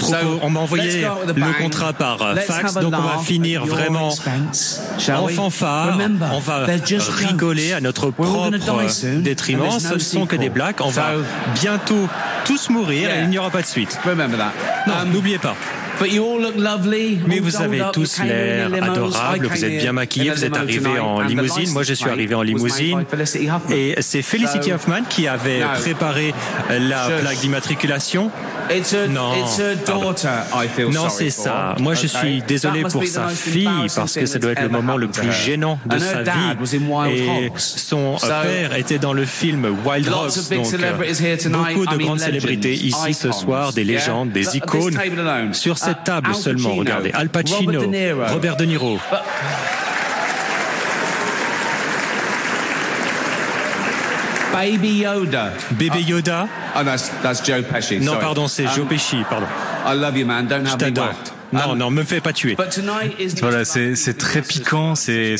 on m'a envoyé le contrat par euh, fax. Donc on va finir vraiment en fanfare. On va rigoler à notre propre euh, détriment. Ce ne sont que des blagues. On va bientôt tous mourir et il n'y aura pas de suite. Non, n'oubliez pas. Mais vous avez tous l'air adorable, vous êtes bien maquillés, vous êtes arrivés en limousine. Moi, je suis arrivé en limousine. Et c'est Felicity Hoffman qui avait préparé la plaque d'immatriculation. Non, non c'est ça. Moi, je suis désolé pour sa fille parce que ça doit être le moment le plus gênant de sa vie. Et son père était dans le film Wild Hogs. Donc, beaucoup de grandes célébrités ici ce soir, des légendes, des icônes. Sur cette table seulement, regardez, Al Pacino, Robert De Niro. Baby Yoda. Bébé Yoda. Oh, that's, that's Joe Pesci. Non, pardon, c'est Joe Pesci, pardon. I love you, man. Don't have me whacked. Non, non, me fais pas tuer. Voilà, c'est très piquant, c'est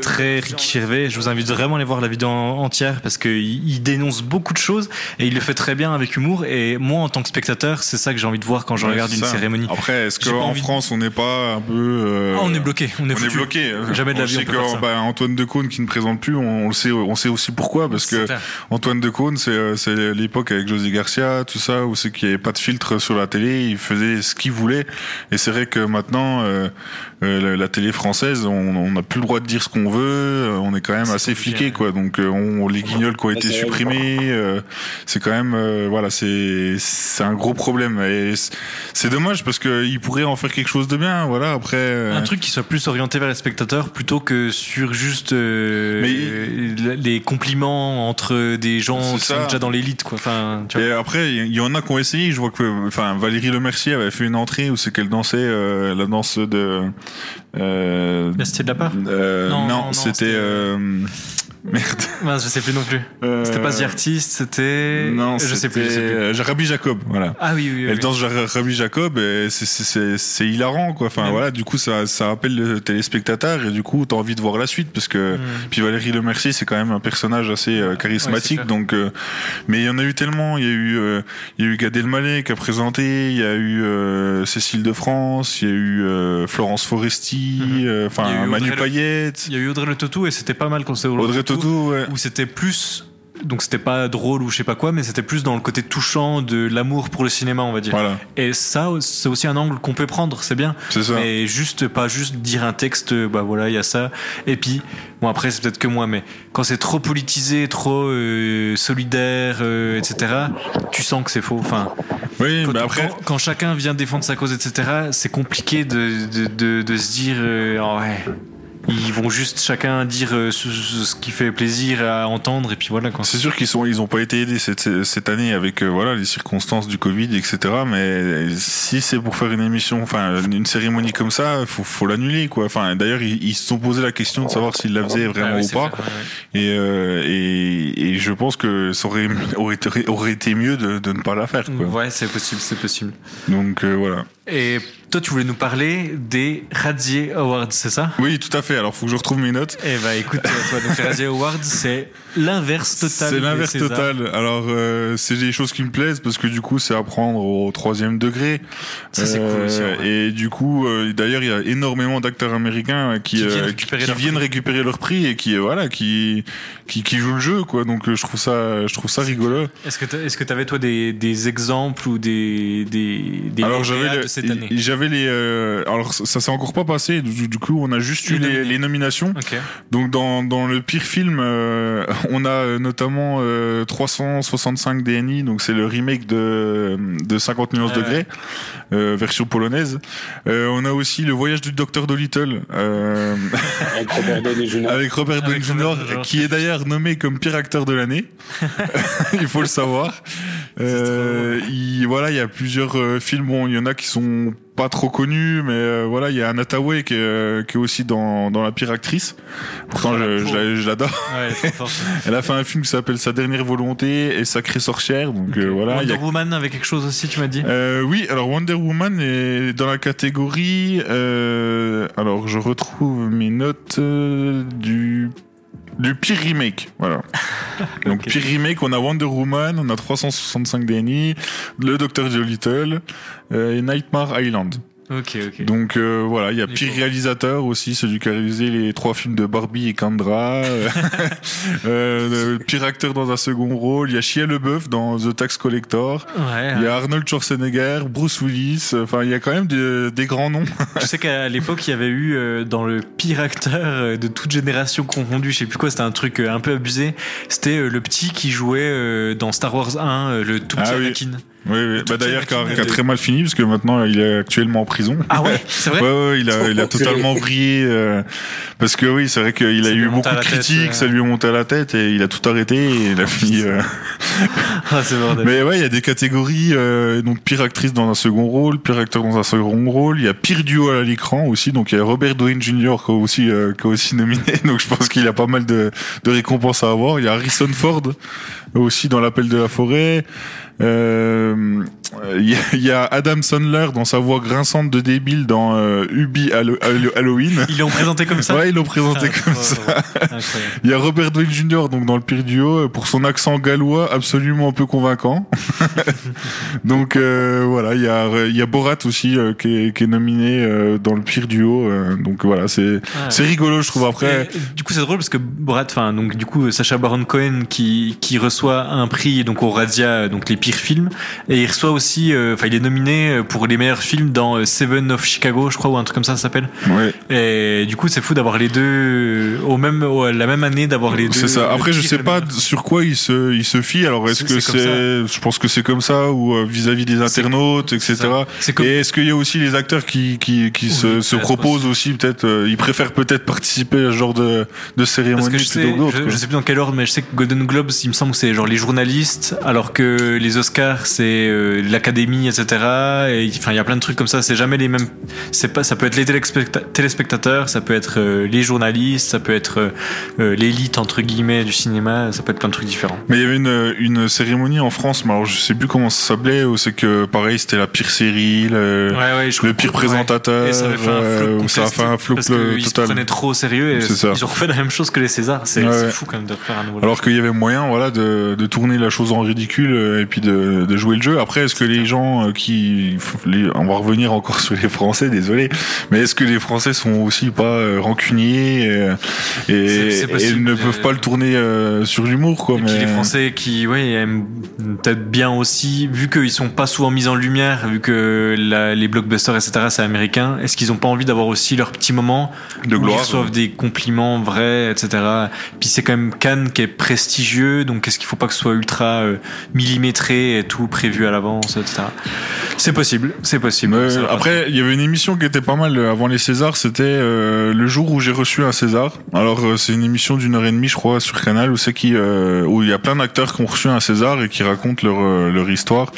très Ricky Gervais. Je vous invite vraiment à aller voir la vidéo entière parce qu'il il dénonce beaucoup de choses et il le fait très bien avec humour. Et moi, en tant que spectateur, c'est ça que j'ai envie de voir quand je regarde une cérémonie. Après, est-ce qu'en France, on n'est pas un peu. Euh, ah, on est bloqué. On est, on est bloqué. Jamais de la vie. On bah, Antoine Decaune qui ne présente plus, on, le sait, on sait aussi pourquoi. Parce que Antoine Decaune, c'est l'époque avec José Garcia, tout ça, où c'est qu'il n'y avait pas de filtre sur la télé, il faisait ce qu'il voulait. Et c'est vrai que maintenant, euh, euh, la, télé française, on n'a plus le droit de dire ce qu'on veut. Euh, on est quand même assez fliqué, quoi. Donc, on, les guignols qui ont été supprimés, c'est quand même, voilà, c'est c'est un gros problème. Et c'est dommage parce qu'ils pourraient en faire quelque chose de bien. Voilà. Après, un truc qui soit plus orienté vers les spectateurs plutôt que sur juste les compliments entre des gens qui sont déjà dans l'élite, quoi. Enfin, et après, il y, en a qui ont essayé. Je vois que, enfin, Valérie Lemercier avait fait une entrée où c'est qu'elle dansait euh, la danse de. Euh, c'était de la part euh, Non, non, c'était. Euh, Merde. je sais plus non plus. Euh... C'était pas The Artist, c'était. Non, je sais plus. Euh, Rabbi Jacob, voilà. Ah oui, oui. Elle danse Rabbi Jacob et c'est hilarant, quoi. Enfin, voilà, du coup, ça, ça appelle le téléspectateur et du coup, t'as envie de voir la suite parce que. Mm. Puis Valérie Lemercier, c'est quand même un personnage assez euh, charismatique, donc. Euh, mais il y en a eu tellement. Il y a eu, il y a eu Gad Elmaleh qui a présenté, il y a eu Cécile de France, il y a eu Florence Foresti, mm-hmm. enfin Manu Payette. Il y a eu Audrey Le Totou et c'était pas mal quand c'était Audrey où c'était plus donc c'était pas drôle ou je sais pas quoi, mais c'était plus dans le côté touchant de l'amour pour le cinéma, on va dire. Et ça, c'est aussi un angle qu'on peut prendre, c'est bien. C'est ça. Mais juste pas juste dire un texte, bah voilà, il y a ça. Et puis bon après c'est peut-être que moi, mais quand c'est trop politisé, trop euh, solidaire, euh, etc., tu sens que c'est faux. Enfin. Oui, après quand, chacun vient défendre sa cause, etc., c'est compliqué de, de, de, de, se dire oh, ouais ils vont juste chacun dire euh, ce, qui fait plaisir à entendre et puis voilà C'est sûr qu'ils sont ils ont pas été aidés cette, cette année avec euh, voilà les circonstances du Covid etc. Mais si c'est pour faire une émission enfin une cérémonie comme ça faut faut l'annuler quoi. Enfin d'ailleurs ils, se sont posé la question de savoir s'ils la faisaient vraiment ou pas. et, euh, et, et je pense que ça aurait aurait, aurait été mieux de, de ne pas la faire quoi. Ouais c'est possible c'est possible. Donc voilà. Et toi, tu voulais nous parler des Radier Awards, c'est ça? Oui, tout à fait. Alors, faut que je retrouve mes notes. Eh bah, écoute, toi, donc les Radier Awards, c'est l'inverse total. C'est l'inverse total. Alors, euh, c'est des choses qui me plaisent parce que du coup, c'est à prendre au troisième degré. Ça, c'est cool aussi, Et du coup, euh, d'ailleurs, il y a énormément d'acteurs américains qui, qui, viennent, récupérer, qui viennent récupérer leur prix et qui, voilà, qui, qui, qui jouent le jeu, quoi. Donc, je trouve ça, je trouve ça rigolo. Est-ce que, est-ce que t'avais toi des, des exemples ou des, des, des Alors, j'avais cette année? J'avais les, euh, alors ça s'est encore pas passé. Du, coup, on a juste eu les, les nominations. Okay. Donc, dans, dans le pire film, euh, on a euh, notamment 365 DNI. Donc, c'est le remake de, de 50 nuances degrés, version polonaise. on a aussi le voyage du docteur Dolittle. avec Robert Downey Jr. Avec Robert Downey Jr. qui est d'ailleurs nommé comme pire acteur de l'année. il faut le savoir. Euh, il, voilà, il y a plusieurs euh, films. Bon, il y en a qui sont pas trop connus, mais euh, voilà, il y a Anna Tawai qui est, euh, qui est aussi dans, dans la pire actrice. Pourtant, je, je, l'adore. Ouais, elle a fait un film qui s'appelle Sa dernière volonté et Sacrée sorcière. Donc voilà. Wonder Woman avec quelque chose aussi, tu m'as dit? oui, alors Wonder Woman est dans la catégorie. alors, je retrouve mes notes du du pire remake, voilà. Donc pire remake, on a Wonder Woman, on a 365 DNI, le Docteur Dolittle euh, et Nightmare Island. Ok, ok. Donc euh, voilà, il y a pire réalisateur aussi, celui qui a réalisé les trois films de Barbie et Kendra. euh, pire acteur dans un second rôle, il y a Shia LeBeouf dans The Tax Collector. Ouais, il y a Arnold Schwarzenegger, Bruce Willis. Enfin, il y a quand même des, des grands noms. je sais qu'à l'époque, il y avait eu euh, dans le pire acteur de toute génération confondue, je sais plus quoi, c'était un truc un peu abusé. C'était le petit qui jouait dans Star Wars 1, le tout petit ah, Anakin. Oui. Oui, oui. Bah, d'ailleurs, qui a, très mal fini parce que maintenant il est actuellement en prison. Ah ouais, c'est vrai. ouais, ouais, il a, il a totalement vrillé euh, parce que oui, c'est vrai qu'il a eu beaucoup de critiques, tête, ça lui est monté à la tête et il a tout arrêté et il a fini. Euh... ah, c'est bordel. Mais ouais, il y a des catégories euh, donc pire actrice dans un second rôle, pire acteur dans un second rôle. Il y a pire duo à l'écran aussi, donc il y a Robert Downey Jr. qui a aussi euh, qui a aussi nominé, donc je pense qu'il a pas mal de, de récompenses à avoir. Il y a Harrison Ford aussi dans l'appel de la forêt. Euh, il y, a Adam Sandler dans sa voix grinçante de débile dans euh, Ubi Hallo Halloween. Ils l'ont présenté comme ça. Ouais, ils l'ont présenté ah, comme ça. Il y a Robert Downey Jr. donc dans le pire duo pour son accent gallois absolument un peu convaincant. donc euh, voilà, il y a il y a Borat aussi euh, qui, est, qui, est, nominé euh, dans le pire duo. donc voilà, c'est ah, c'est rigolo je trouve après. Et, du coup c'est drôle parce que Borat, enfin donc du coup Sacha Baron Cohen qui qui reçoit un prix donc au Razia donc les pires films et il reçoit aussi enfin il est nominé pour les meilleurs films dans Seven of Chicago je crois ou un truc comme ça ça s'appelle. Ouais. Et du coup c'est fou d'avoir les deux au même au, la même année d'avoir les deux. C'est ça. Après je sais pas sur quoi il se il se fie. Alors est-ce que c'est je pense que c'est comme ça ou vis-à-vis des internautes etc. Comme... Et est-ce qu'il y a aussi les acteurs qui qui qui oui, se, se proposent aussi peut-être euh, ils préfèrent peut-être participer à ce genre de de cérémonie que je sais, je, je, sais plus dans quel ordre mais je sais que Golden Globes il me semble que c'est genre les journalistes alors que les Oscars c'est euh, l'académie etc. Et enfin il y a plein de trucs comme ça c'est jamais les mêmes c'est pas ça peut être les téléspectateurs ça peut être euh, les journalistes ça peut être euh, l'élite entre guillemets du cinéma ça peut être plein de trucs différents. Mais il y avait une une cérémonie en France mais alors je sais plus comment ça s'appelait où c'est que pareil c'était la pire série le, ouais, ouais, le pire présentateur et ça avait fait un flop ça a fait un flop parce total. se prenaient trop au sérieux et ça. ils ont refait la même chose que les Césars c'est ouais. fou quand même de refaire un nouveau alors qu'il y avait moyen voilà de, de tourner la chose en ridicule et puis de, de jouer le jeu. Après est-ce que les gens qui les, on va revenir encore sur les Français désolé mais est-ce que les Français sont aussi pas rancuniers et, et, ne peuvent pas le tourner euh, sur l'humour quoi et mais... puis les Français qui ouais aiment peut-être bien aussi vu qu'ils sont pas souvent mis en lumière vu que la, les blockbusters etc c'est américain est-ce qu'ils ont pas envie d'avoir aussi leur petit moment de gloire où ils reçoivent ouais. des compliments vrais etc puis c'est quand même Cannes qui est prestigieux donc est-ce qu'il faut pas que ce soit ultra euh, millimétré et tout prévu à l'avance etc c'est possible c'est possible après il y avait une émission qui était pas mal avant les Césars c'était euh, le jour où j'ai reçu un César alors euh, c'est une émission d'une heure et demie je crois sur Canal où c'est qui euh, où il y a plein d'acteurs qui ont reçu un César et qui racontent leur euh, leur histoire.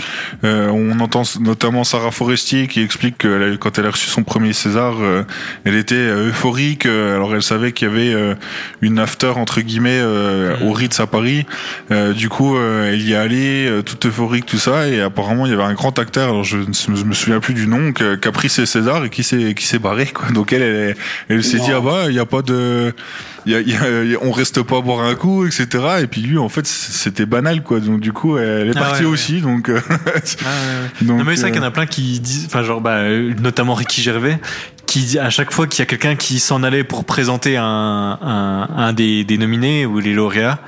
Euh, on entend notamment Sarah Forestier qui explique que quand elle a reçu son premier César, euh, elle était euphorique. alors elle savait qu'il y avait une after entre guillemets au Ritz à Paris. du coup, elle y est allée toute euphorique tout ça et apparemment il y avait un grand acteur. Alors je ne me souviens plus du nom qui a pris ses Césars et qui s'est qui s'est barré quoi. Donc elle elle, elle s'est dit ah bah il y a pas de y a, y a, on reste pas boire un coup, etc. Et puis lui, en fait, c'était banal, quoi. Donc du coup, elle est Ah partie ouais, aussi. ouais. Donc, euh, Ah, ouais, donc, non mais c'est vrai euh, qu'il y en a plein qui disent, enfin genre bah, euh, notamment Ricky Gervais, qui à chaque fois qu'il y a quelqu'un qui s'en allait pour présenter un, un, un des, des nominés ou les lauréats,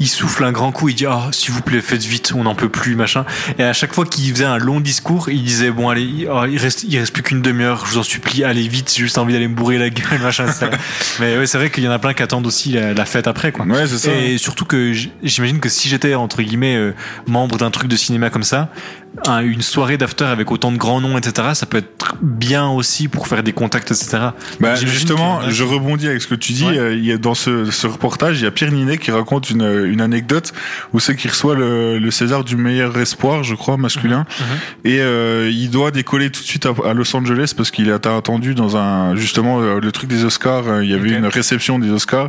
il souffle un grand coup, il dit oh, s'il vous plaît faites vite, on n'en peut plus machin. Et à chaque fois qu'il faisait un long discours, il disait bon allez, oh, il reste il reste plus qu'une demi-heure, je vous en supplie, allez vite, j'ai juste envie d'aller me bourrer la gueule machin. mais ouais c'est vrai qu'il y en a plein qui attendent aussi la, la fête après quoi. Ouais, c'est ça. Et surtout que j'imagine que si j'étais entre guillemets euh, membre d'un truc de cinéma comme ça, un- une soirée d'after avec autant de grands noms, etc., ça peut être bien aussi pour faire des contacts, etc. Bah, justement, je rebondis avec ce que tu dis. Ouais. Euh, il y a dans ce, ce reportage, il y a Pierre Ninet qui raconte une, une anecdote où c'est qu'il reçoit le, le César du meilleur espoir, je crois, masculin, et euh, il doit décoller tout de suite à, à Los Angeles parce qu'il est attendu dans un justement euh, le truc des Oscars. Il y avait une réception des Oscars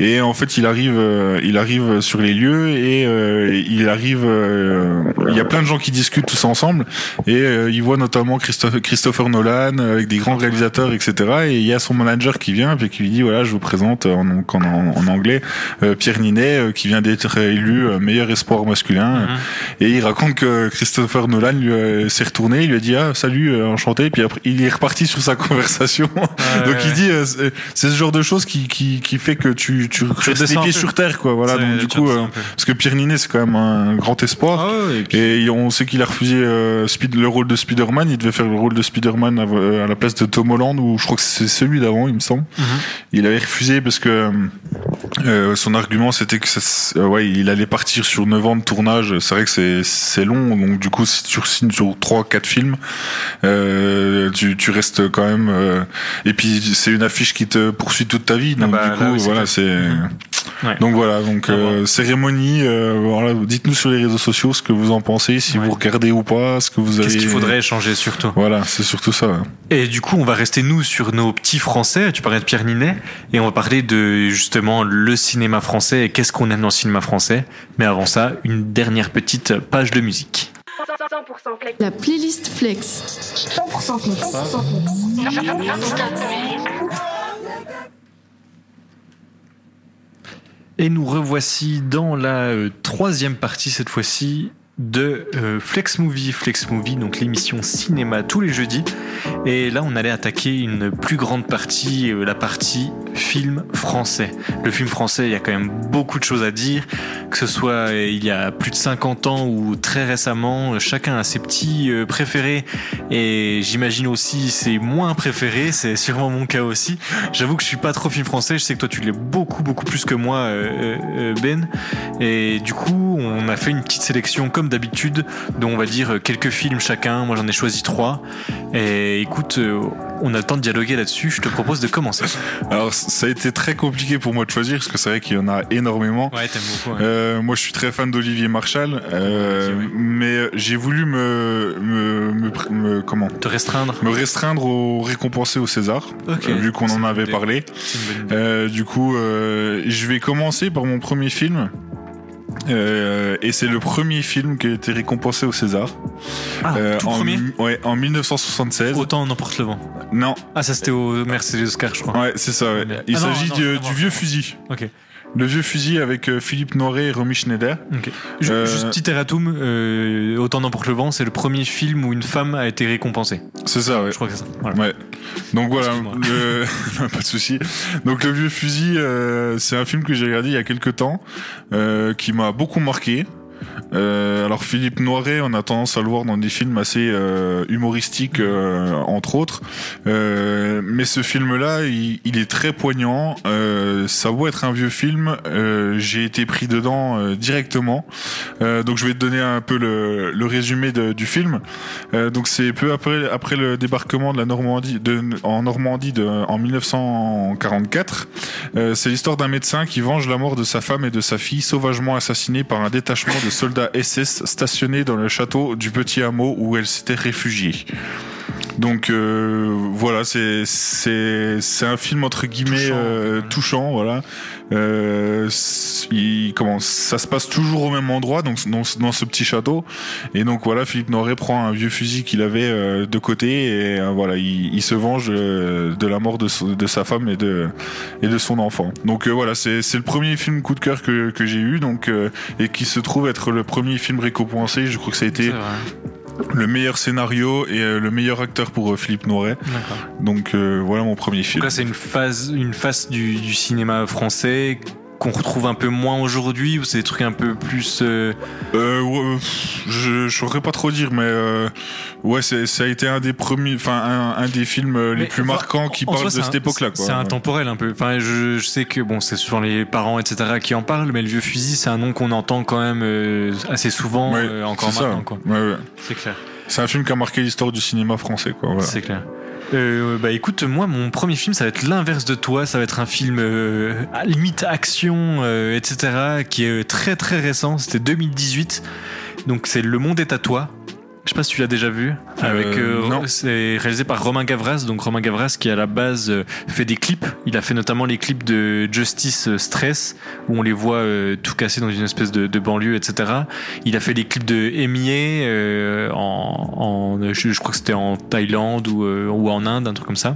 et en fait il arrive, il arrive sur les lieux et euh, il arrive. euh, il y a plein de gens qui discutent discutent tous ensemble et ils voient notamment Christophe, Christopher Nolan avec des grands réalisateurs, etc. Et il y a son manager qui vient et qui lui dit voilà, je vous présente en, en, anglais Pierre Ninet qui vient d'être élu meilleur espoir masculin. Mhm. Et il raconte que Christopher Nolan lui s'est retourné, il lui a dit ah salut, enchanté. Puis après il est reparti sur sa conversation. Donc il dit c'est ce genre de choses qui qui, qui fait que tu tu restes les pieds sur terre quoi. Voilà donc du coup parce que Pierre Ninet c'est quand même un grand espoir. Ah et, on sait qu'il a refusé euh, Speed, le rôle de Spider-Man. Il devait faire le rôle de Spider-Man à, euh, la place de Tom Holland, ou je crois que c'est celui d'avant, il me semble. Mhm. Il avait refusé parce que euh, son argument c'était que ça, ouais, il allait partir sur 9 ans de tournage. C'est vrai que c'est long, donc du coup si tu signes sur 3 4 films, tu, tu restes quand même. et puis c'est une affiche qui te poursuit toute ta vie. Ah donc bah, du coup voilà c'est. Donc voilà, donc euh, cérémonie. Euh, voilà, dites-nous sur les réseaux sociaux ce que vous en pensez, si vous regardez ou pas, ce que vous avez. Qu'est-ce qu'il faudrait changer surtout. Voilà, c'est surtout ça. Et du coup, on va rester nous sur nos petits français. Tu parlais de Pierre Ninet et on va parler de justement le cinéma français et qu'est-ce qu'on aime dans le cinéma français. Mais avant ça, une dernière petite page de musique. La playlist Flex. 100% Flex. 100% Flex. Et nous revoici dans la euh, troisième partie cette fois-ci de euh, Flex Movie. Flex Movie, donc l'émission cinéma tous les jeudis. Et là, on allait attaquer une plus grande partie, euh, la partie film français. Le film français, il y a quand même beaucoup de choses à dire, que ce soit euh, il y a plus de 50 ans ou très récemment, chacun a ses petits préférés et j'imagine aussi ses moins préférés, c'est sûrement mon cas aussi. J'avoue que je suis pas trop film français, je sais que toi tu l'es beaucoup beaucoup plus que moi Ben et du coup, on a fait une petite sélection comme d'habitude, dont on va dire quelques films chacun. Moi, j'en ai choisi trois. Et écoute, euh, on a le temps de dialoguer là-dessus. Je te propose de commencer. Alors, ça a été très compliqué pour moi de choisir parce que c'est vrai qu'il y en a énormément. Ouais, t'aimes beaucoup. Euh, moi, je suis très fan d'Olivier Marshall, euh, mais j'ai voulu me, me, comment? Te restreindre. Me restreindre au récompensé au César, vu qu'on en avait parlé. du coup, je vais commencer par mon premier film. Euh, et c'est le premier film qui a été récompensé au César. Ah, euh, tout en, premier Ouais, en 1976. Autant n'emporte le vent. Non. Ah, ça c'était au Mercedes Oscar, je crois. Ouais, c'est ça. Ouais. Il ah s'agit du, vieux fusil. Ok. Le vieux fusil avec euh, Philippe Noiret et Romy Schneider. Euh, juste petit erratum, euh, Autant n'emporte le vent, c'est le premier film où une femme a été récompensée. C'est ça, ouais. Je crois que c'est ça. Ouais. Donc voilà, le... pas de souci. Donc le vieux fusil, c'est un film que j'ai regardé il y a quelques temps, qui m'a beaucoup marqué. Euh, alors Philippe Noiret, on a tendance à le voir dans des films assez euh, humoristiques, euh, entre autres. mais ce film-là, il, est très poignant. ça vaut être un vieux film. J'ai été pris dedans directement. donc je vais te donner un peu le, résumé du film. donc c'est peu après, le débarquement en Normandie en 1944. c'est l'histoire d'un médecin qui venge la mort de sa femme et de sa fille sauvagement assassinée par un détachement de soldats SS stationnés dans le château du petit hameau où elle s'était réfugiée. Donc euh, voilà, c'est c'est c'est un film entre guillemets touchant, euh, voilà. Euh, il, comment, ça se passe toujours au même endroit, donc dans, dans, ce petit château. Et donc voilà, Philippe Noiret prend un vieux fusil qu'il avait de côté et voilà, il, il, se venge de la mort de, de, sa femme et de et de son enfant. Donc voilà, c'est c'est le premier film coup de cœur que que j'ai eu, donc et qui se trouve être le premier film récompensé. Je crois que ça a été le meilleur scénario et euh, le meilleur acteur pour euh, Philippe Noiret. Donc euh, voilà mon premier film. Donc là c'est une phase, une face du, du cinéma français qu'on retrouve un peu moins aujourd'hui ou c'est des trucs un peu plus euh... Euh, je, je saurais pas trop dire mais euh, ouais ça a été un des premiers enfin un, des films les plus marquants qui parle de cette époque là c'est intemporel un peu. Enfin je, je, sais que bon c'est souvent les parents etc qui en parlent mais le vieux fusil c'est un nom qu'on entend quand même euh, assez souvent encore maintenant quoi. c'est clair. C'est un film qui a marqué l'histoire du cinéma français quoi voilà. c'est clair euh, bah écoute, moi mon premier film ça va être l'inverse de toi, ça va être un film euh, à limite action, euh, etc. qui est très très récent, c'était 2018. Donc c'est Le Monde est à toi Je sais pas si tu l'as déjà vu. Avec, Euh, non. c'est réalisé par Romain Gavras. Donc Romain Gavras qui à la base euh, fait des clips. Il a fait notamment les clips de Justice euh, Stress où on les voit euh, tout cassés dans une espèce de, de banlieue, etc. Il a fait les clips de Emier euh, en, en je, je crois que c'était en Thaïlande ou, euh, ou en Inde, un truc comme ça.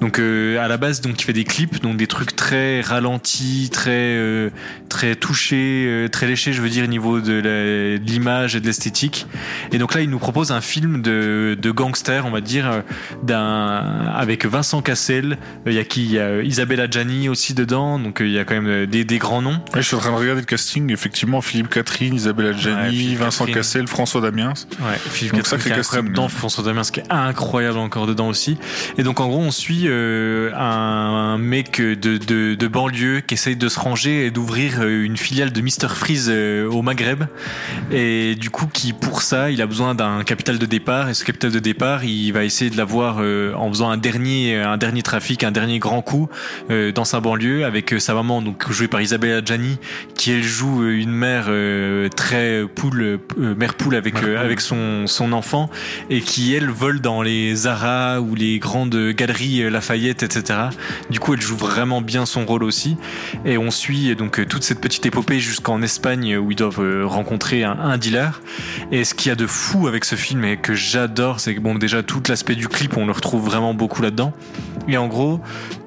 Donc euh, à la base, donc il fait des clips, donc des trucs très ralentis, très euh, très touchés, euh, très léchés, je veux dire au niveau de la- de l'image et de l'esthétique. Et donc là, il nous propose un film de, de gangster, on va dire, euh, d'un avec Vincent Cassel. Euh, Il y a qui? Il y a euh, Isabella Gianni aussi dedans, donc il y a quand même des, des grands noms. Ouais, je suis en train de regarder le casting. Effectivement, Philippe Catherine, Isabelle Adjani, Ouais, Philippe Vincent Catherine. Cassel, François Damiens. Ouais, Philippe Donc, Catherine qui est incroyable dedans, François Damien, ce qui est incroyable encore dedans aussi. Et donc en gros, on suit euh, un, mec de, de, de banlieue qui essaye de se ranger et d'ouvrir une filiale de Mr Freeze au Maghreb. Et du coup, qui pour ça, il a besoin d'un capital de départ. Et ce capital de départ, il va essayer de l'avoir euh, en faisant un dernier, un dernier trafic, un dernier grand coup euh, dans sa banlieue avec euh, sa maman, donc jouée par Isabelle Adjani, qui elle joue euh, une mère euh, très poule, euh, mère poule avec euh, avec son son enfant et qui elle vole dans les Zara ou les grandes galeries euh, Lafayette, etc. Du coup, elle joue vraiment bien son rôle aussi. Et on suit euh, donc euh, toute cette petite épopée jusqu'en Espagne euh, où ils doivent euh, rencontrer un, un dealer. Et ce qu'il y a de fou avec ce film et que j'adore, c'est que bon déjà tout l'aspect du clip, on le retrouve vraiment beaucoup là-dedans. Et en gros,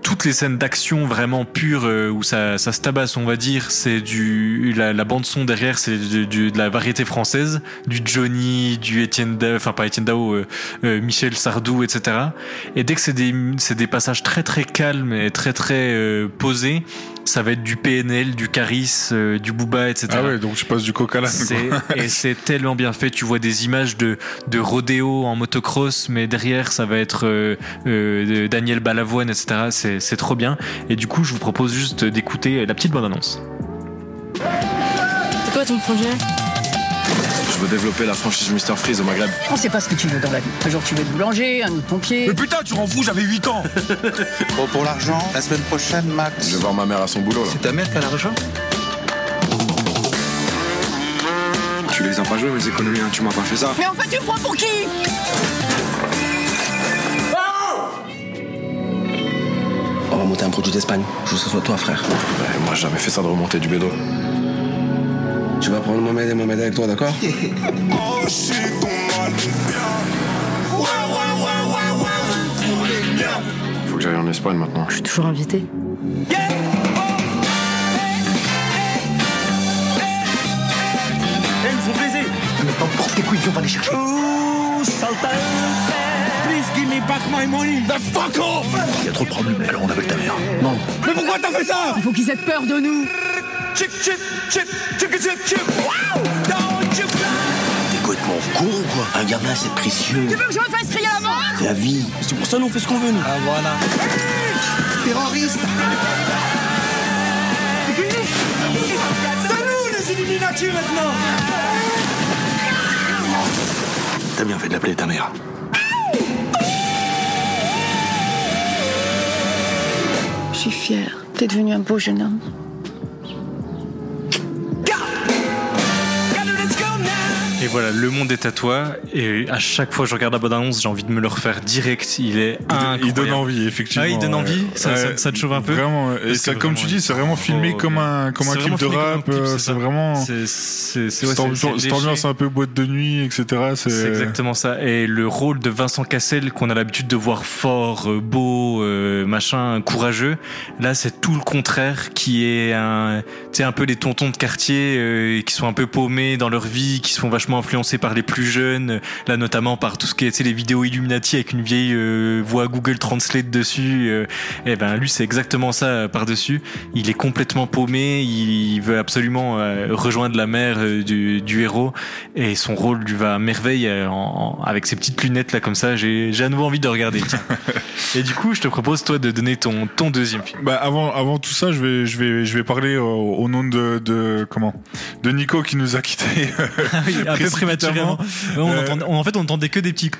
toutes les scènes d'action vraiment pures euh, où ça, ça se tabasse, on va dire, c'est du la, bande son derrière, c'est de la variété française, du Johnny, du Étienne, Da- enfin pas Étienne Dao, euh, euh, Michel Sardou, etc. Et dès que c'est des des passages très très calmes et très très posés, ça va être du PNL, du Caris, euh, du Booba, etc. Ah ouais, donc tu passes du coq à l'âne. C'est- quoi. et c'est tellement bien fait. Tu vois des images de, de rodéo en motocross, mais derrière, ça va être euh, euh, Daniel Balavoine, etc. C'est, c'est trop bien. Et du coup, je vous propose juste d'écouter la petite bande-annonce. C'est quoi ton projet? Je veux développer la franchise Mister Freeze au Maghreb. On sait pas ce que tu veux dans la vie. Un jour tu veux être boulanger, un autre pompier. Mais putain, tu rends fou, j'avais 8 ans Bon, pour l'argent, la semaine prochaine, Max. Je vais voir ma mère à son boulot là. C'est ta mère qui a l'argent Tu les as pas joués mes économies, hein, tu m'as pas fait ça. Mais en fait tu me prends pour qui? On va monter un produit d'Espagne. Je veux que ce soit toi, frère. moi, j'ai jamais fait ça de remonter du bédo. Tu vas prendre Mohamed et Mohamed avec toi, d'accord Faut que j'aille en Espagne maintenant. Je suis toujours invité. Eh, ils me font baiser Mais t'emportes tes couilles, on va les chercher. Please give me back my money The fuck off Il y a trop de problèmes, alors on appelle ta mère. Non. Mais pourquoi t'as fait ça Il faut qu'ils aient peur de nous. Chip, chip, chip, chip, chip, chip Wow Don't you T'es complètement con ou quoi Un gamin, c'est précieux. Tu veux que je me fasse crier à la mort? C'est la vie. C'est pour ça nous on fait ce qu'on veut nous. Ah voilà. Terroriste C'est nous les Illuminati maintenant T'as bien fait de l'appeler ta mère. Je suis fière. T'es devenu un beau jeune homme. Voilà, le monde est à toi. Et à chaque fois que je regarde la bande-annonce, j'ai envie de me le refaire direct. Il est incroyable. Il donne envie, effectivement. Ah, il donne envie Ouais. ça, ça- Ouais. ça te chauffe un peu Vraiment. Et ça, comme tu dis, c'est vraiment filmé trop comme un, comme un clip de filmé un rap. euh, c'est ça. vraiment. C'est- Cette ambiance- un peu boîte de nuit, etc. C'est exactement ça. Et le rôle de Vincent Cassel, qu'on a l'habitude de voir fort, euh, beau, euh, machin, courageux, là c'est tout le contraire, qui est un, tu sais, un peu les tontons de quartier euh, qui sont un peu paumés dans leur vie, qui se font vachement influencer par les plus jeunes, là notamment par tout ce qui est, les vidéos Illuminati avec une vieille euh, voix Google Translate dessus. euh, et ben lui c'est exactement ça euh, par dessus. Il est complètement paumé, il veut absolument euh, rejoindre la mère du, du héros et son rôle lui va à merveille en- en- avec ses petites lunettes là comme ça. J'ai à nouveau envie de regarder. et du coup je te propose toi de donner ton ton deuxième film. Bah avant avant tout ça, je vais je vais je vais parler au, au nom de, de comment? De Nico qui nous a quitté Ah oui, peu prématurément. On Euh, entendait- en fait, on entendait que des petits.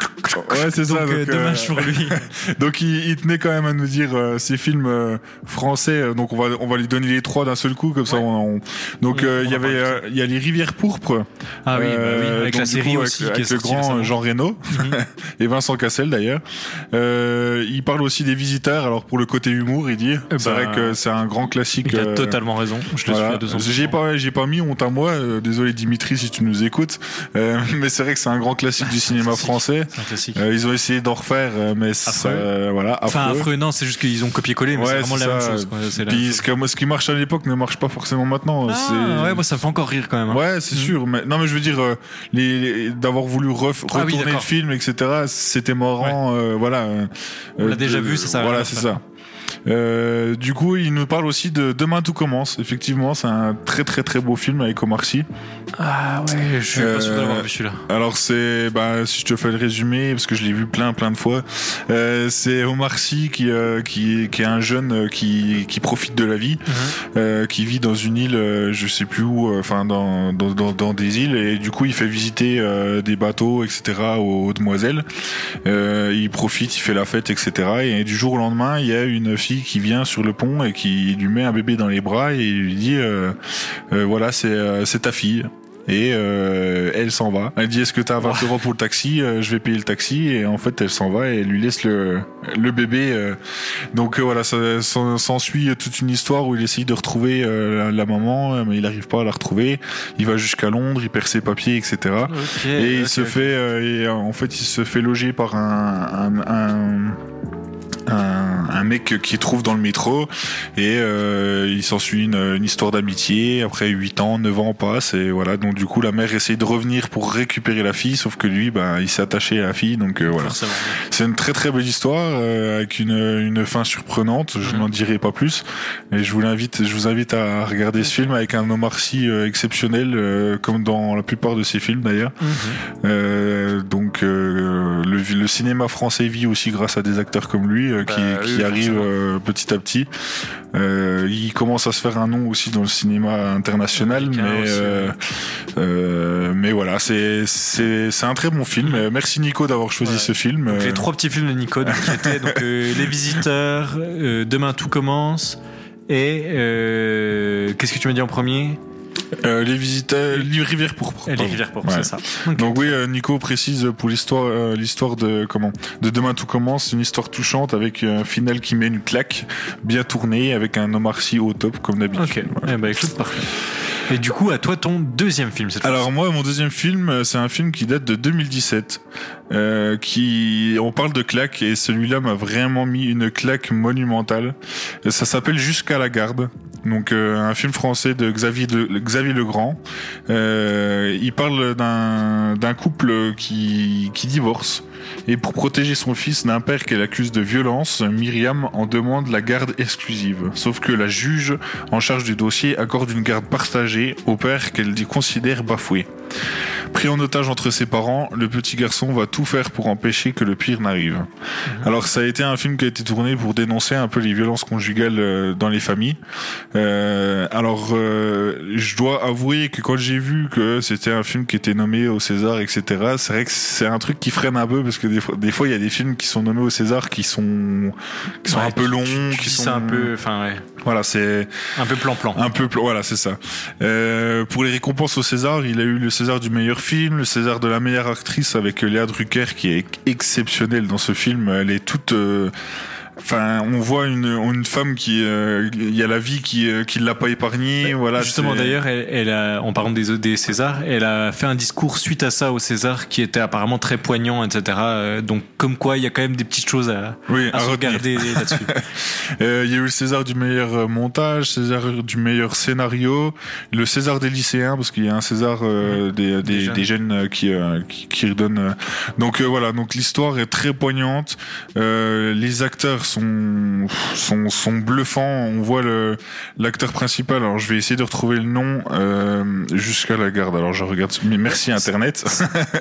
Ouais, c'est ça. Donc, euh, donc, dommage euh, pour lui. donc il, il tenait quand même à nous dire euh, ces films euh, français. euh, donc on va on va lui donner les trois d'un seul coup comme ça. On, on- donc On- euh, on il y avait euh, il y a les rivières pourpres. Ah oui, bah oui, avec donc, la série coup, aussi avec, qui est avec le grand. Jean Reno et Vincent Cassel d'ailleurs. Euh, il parle aussi des visiteurs. Alors pour le côté humour, il dit. c'est bah, vrai que c'est un grand classique. Il a euh, totalement raison. Je le suis à 200%. J'ai pas, j'ai pas mis honte à moi. euh, désolé Dimitri si tu nous écoutes. Euh, mais c'est vrai que c'est un grand classique du cinéma français. C'est un classique. Euh, ils ont essayé d'en refaire, euh, mais ça, euh, voilà. Enfin, affreux. affreux, non, c'est juste qu'ils ont copié-collé, mais c'est vraiment c'est la même ça. chose. quoi. C'est la même chose. ce, qui marche à l'époque ne marche pas forcément maintenant. Ah, c'est- ouais, moi ça me fait encore rire quand même. hein. Ouais, c'est sûr. Mais non, mais je veux dire, euh, les, les- d'avoir voulu ref- Ah oui, retourner le film, etc. C'était marrant. euh, voilà. On l'a déjà vu, ça sert à Voilà, c'est ça. Euh, du coup, il nous parle aussi de Demain tout commence. Effectivement, c'est un très très très beau film avec Omar Sy. Ah ouais, je suis pas sûr Euh, d'avoir vu celui-là. Alors c'est, bah, si je te fais le résumé, parce que je l'ai vu plein plein de fois, euh, c'est Omar Sy qui, euh, qui, qui est un jeune euh, qui, qui profite de la vie, Mhm. euh, qui vit dans une île, euh, je sais plus où, euh, enfin dans, dans, dans, dans des îles, et du coup il fait visiter euh, des bateaux, etc. aux, aux demoiselles. Euh, il profite, il fait la fête, etc. Et du jour au lendemain, il y a une fille qui vient sur le pont et qui lui met un bébé dans les bras et lui dit, euh, euh, voilà, c'est euh, c'est ta fille. Et euh, elle s'en va. Elle dit est-ce que t'as 20 euros pour le taxi? Je vais payer le taxi. Et en fait, elle s'en va et elle lui laisse le, le bébé. Donc euh, voilà, ça s'en- s'ensuit toute une histoire où il essaye de retrouver euh, la, la maman, mais il n'arrive pas à la retrouver. Il va jusqu'à Londres, il perd ses papiers, etc. et il se fait, et en fait, il se fait loger par un, un, un un, un mec qui trouve dans le métro et euh, il s'ensuit une, une histoire d'amitié. Après 8 ans 9 ans passe et voilà. Donc du coup la mère essaye de revenir pour récupérer la fille sauf que lui ben il s'est attaché à la fille. Donc euh, voilà. C'est une très très belle histoire euh, avec une, une fin surprenante. Je n'en dirai pas plus. Et je vous l'invite je vous invite à regarder ce film avec un Omar Sy euh, exceptionnel euh, comme dans la plupart de ses films d'ailleurs. Euh, donc euh, le, le cinéma français vit aussi grâce à des acteurs comme lui euh, qui, Bah, qui oui, arrivent forcément. euh, petit à petit. Euh, il commence à se faire un nom aussi dans le cinéma international, Américain mais euh, euh, mais voilà, c'est c'est c'est un très bon film. Merci Nico d'avoir choisi ce film. Donc, les trois petits films de Nico donc, qui étaient donc, euh, Les Visiteurs, euh, Demain tout commence et euh, qu'est-ce que tu m'as dit en premier? Euh, les visiteurs, les rivières pourpres. Les. Rivières pourpres, c'est ça. Donc oui, euh, Nico précise pour l'histoire, euh, l'histoire de comment, de demain tout commence, c'est une histoire touchante avec un final qui met une claque, bien tourné, avec un Omar Sy au top comme d'habitude. Ok, eh ben, écoute, parfait. Et du coup, à toi, ton deuxième film cette Alors moi, mon deuxième film, euh, c'est un film qui date de 2017. Euh, qui, on parle de claque et celui-là m'a vraiment mis une claque monumentale. Ça s'appelle Jusqu'à la garde. Donc euh, un film français de Xavier, de, Xavier Legrand. Euh, il parle d'un d'un couple qui, qui divorce. Et pour protéger son fils d'un père qu'elle accuse de violence, Myriam en demande la garde exclusive. Sauf que la juge en charge du dossier accorde une garde partagée au père qu'elle considère bafoué. Pris en otage entre ses parents, le petit garçon va tout faire pour empêcher que le pire n'arrive. Alors ça a été un film qui a été tourné pour dénoncer un peu les violences conjugales euh, dans les familles. Euh, alors euh, je dois avouer que quand j'ai vu que c'était un film qui était nommé au César, etc., c'est vrai que c'est un truc qui freine un peu parce que des fois, des fois il y a des films qui sont nommés au César qui sont qui sont Ouais, un peu longs, qui sont un peu, enfin ouais. Voilà, c'est un peu plan-plan. Un peu plan, voilà, c'est ça. Euh, pour les récompenses au César, il a eu le César du meilleur film, le César de la meilleure actrice avec Léa Drucker qui est exceptionnelle dans ce film. Elle est toute euh, Enfin, on voit une, une femme qui, euh, il y a la vie qui, euh, qui l'a pas épargnée. Voilà. Justement, d'ailleurs, elle, elle a, en parlant des, des Césars, elle a fait un discours suite à ça au César qui était apparemment très poignant, etc. Euh, Donc, comme quoi, il y a quand même des petites choses à, Oui, à, à se retenir. regarder là-dessus. Euh, Il y a eu le César du meilleur euh, montage, César du meilleur scénario, le César des lycéens parce qu'il y a un César euh, des, des, jeunes. des jeunes euh, qui, euh, qui qui redonnent. euh. Donc euh, voilà, donc l'histoire est très poignante. Euh, les acteurs sont, sont, sont bluffants. On voit le, l'acteur principal. Alors, je vais essayer de retrouver le nom euh, jusqu'à la garde. Alors, je regarde. Merci Internet.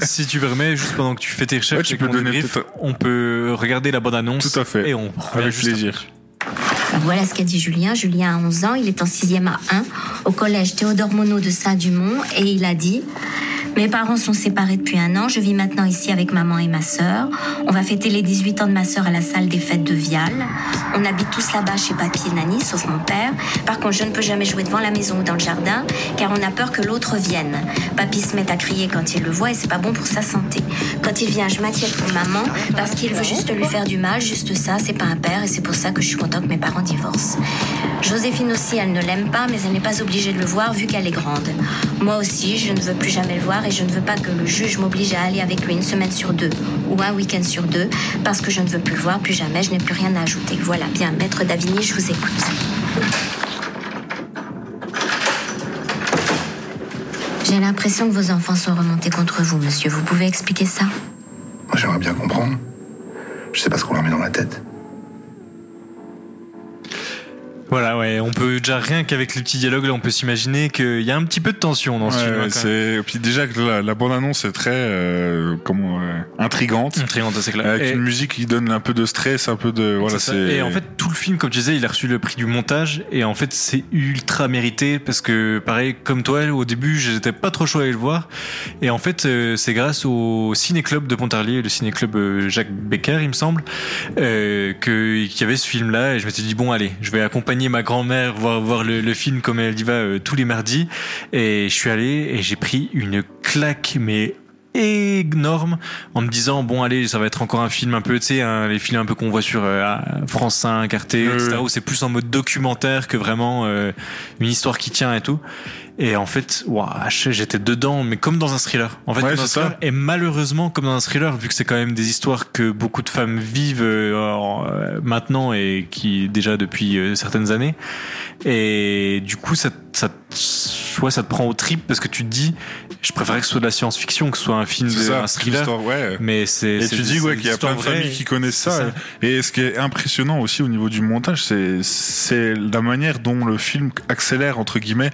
si tu permets, juste pendant que tu fais tes recherches, Ouais, tu peux donner peut-être- on peut regarder la bonne annonce. Tout à fait. Et on Avec juste plaisir. Ben Voilà ce qu'a dit Julien. Julien a 11 ans, il est en 6e à 1 au collège Théodore Monod de Saint-Dumont et il a dit Mes parents sont séparés depuis un an, je vis maintenant ici avec maman et ma sœur. On va fêter les 18 ans de ma sœur à la salle des fêtes de Vial. On habite tous là-bas chez papy et Nani, sauf mon père. Par contre, je ne peux jamais jouer devant la maison ou dans le jardin car on a peur que l'autre vienne. Papy se met à crier quand il le voit et c'est pas bon pour sa santé. Quand il vient, je m'inquiète pour maman parce qu'il veut juste lui faire du mal, juste ça, c'est pas un père et c'est pour ça que je suis content que mes parents divorcent. Joséphine aussi, elle ne l'aime pas, mais elle n'est pas obligée de le voir vu qu'elle est grande. Moi aussi, je ne veux plus jamais le voir je ne veux pas que le juge m'oblige à aller avec lui une semaine sur deux ou un week-end sur deux parce que je ne veux plus le voir, plus jamais, je n'ai plus rien à ajouter. Voilà, bien, maître Davigny, je vous écoute. J'ai l'impression que vos enfants sont remontés contre vous, monsieur. Vous pouvez expliquer ça? J'aimerais bien comprendre. Je sais pas ce qu'on leur met dans la tête. Voilà, ouais, on peut déjà rien qu'avec les petits dialogues là, on peut s'imaginer qu'il y a un petit peu de tension dans ce Ouais, film. hein, c'est puis déjà que la, la bande annonce est très euh, comment euh, intrigante, Intrigante, c'est clair. avec Et- une musique qui donne un peu de stress, un peu de voilà. C'est Et en fait, tout le film, comme tu disais, il a reçu le prix du montage. Et en fait, c'est ultra mérité parce que, pareil, comme toi, au début, j'étais pas trop chaud à aller le voir. Et en fait, euh, c'est grâce au ciné-club de Pontarlier, le ciné-club euh, Jacques Becker, il me semble, euh, que qu'il y avait ce film-là. Et je m'étais dit bon, allez, je vais accompagner ma grand-mère voir voir le, le film comme elle y va euh, tous les mardis. Et je suis allé et j'ai pris une claque, mais énorme en me disant bon allez ça va être encore un film un peu tu sais hein, les films un peu qu'on voit sur euh, France 5 Arte etc où c'est plus en mode documentaire que vraiment euh, une histoire qui tient et tout et en fait sais, j'étais dedans mais comme dans un thriller en fait Ouais, comme dans un ça. thriller. et malheureusement comme dans un thriller vu que c'est quand même des histoires que beaucoup de femmes vivent euh, euh, maintenant et qui déjà depuis euh, certaines années et du coup ça ça te- ouais, ça te prend au trip parce que tu te dis je préférerais que ce soit de la science-fiction que ce soit un film de ça, un thriller ouais. mais c'est Et tu dis ouais qu'il y a plein de familles qui connaissent ça. Et ce qui est impressionnant aussi au niveau du montage, c'est c'est la manière dont le film accélère entre guillemets.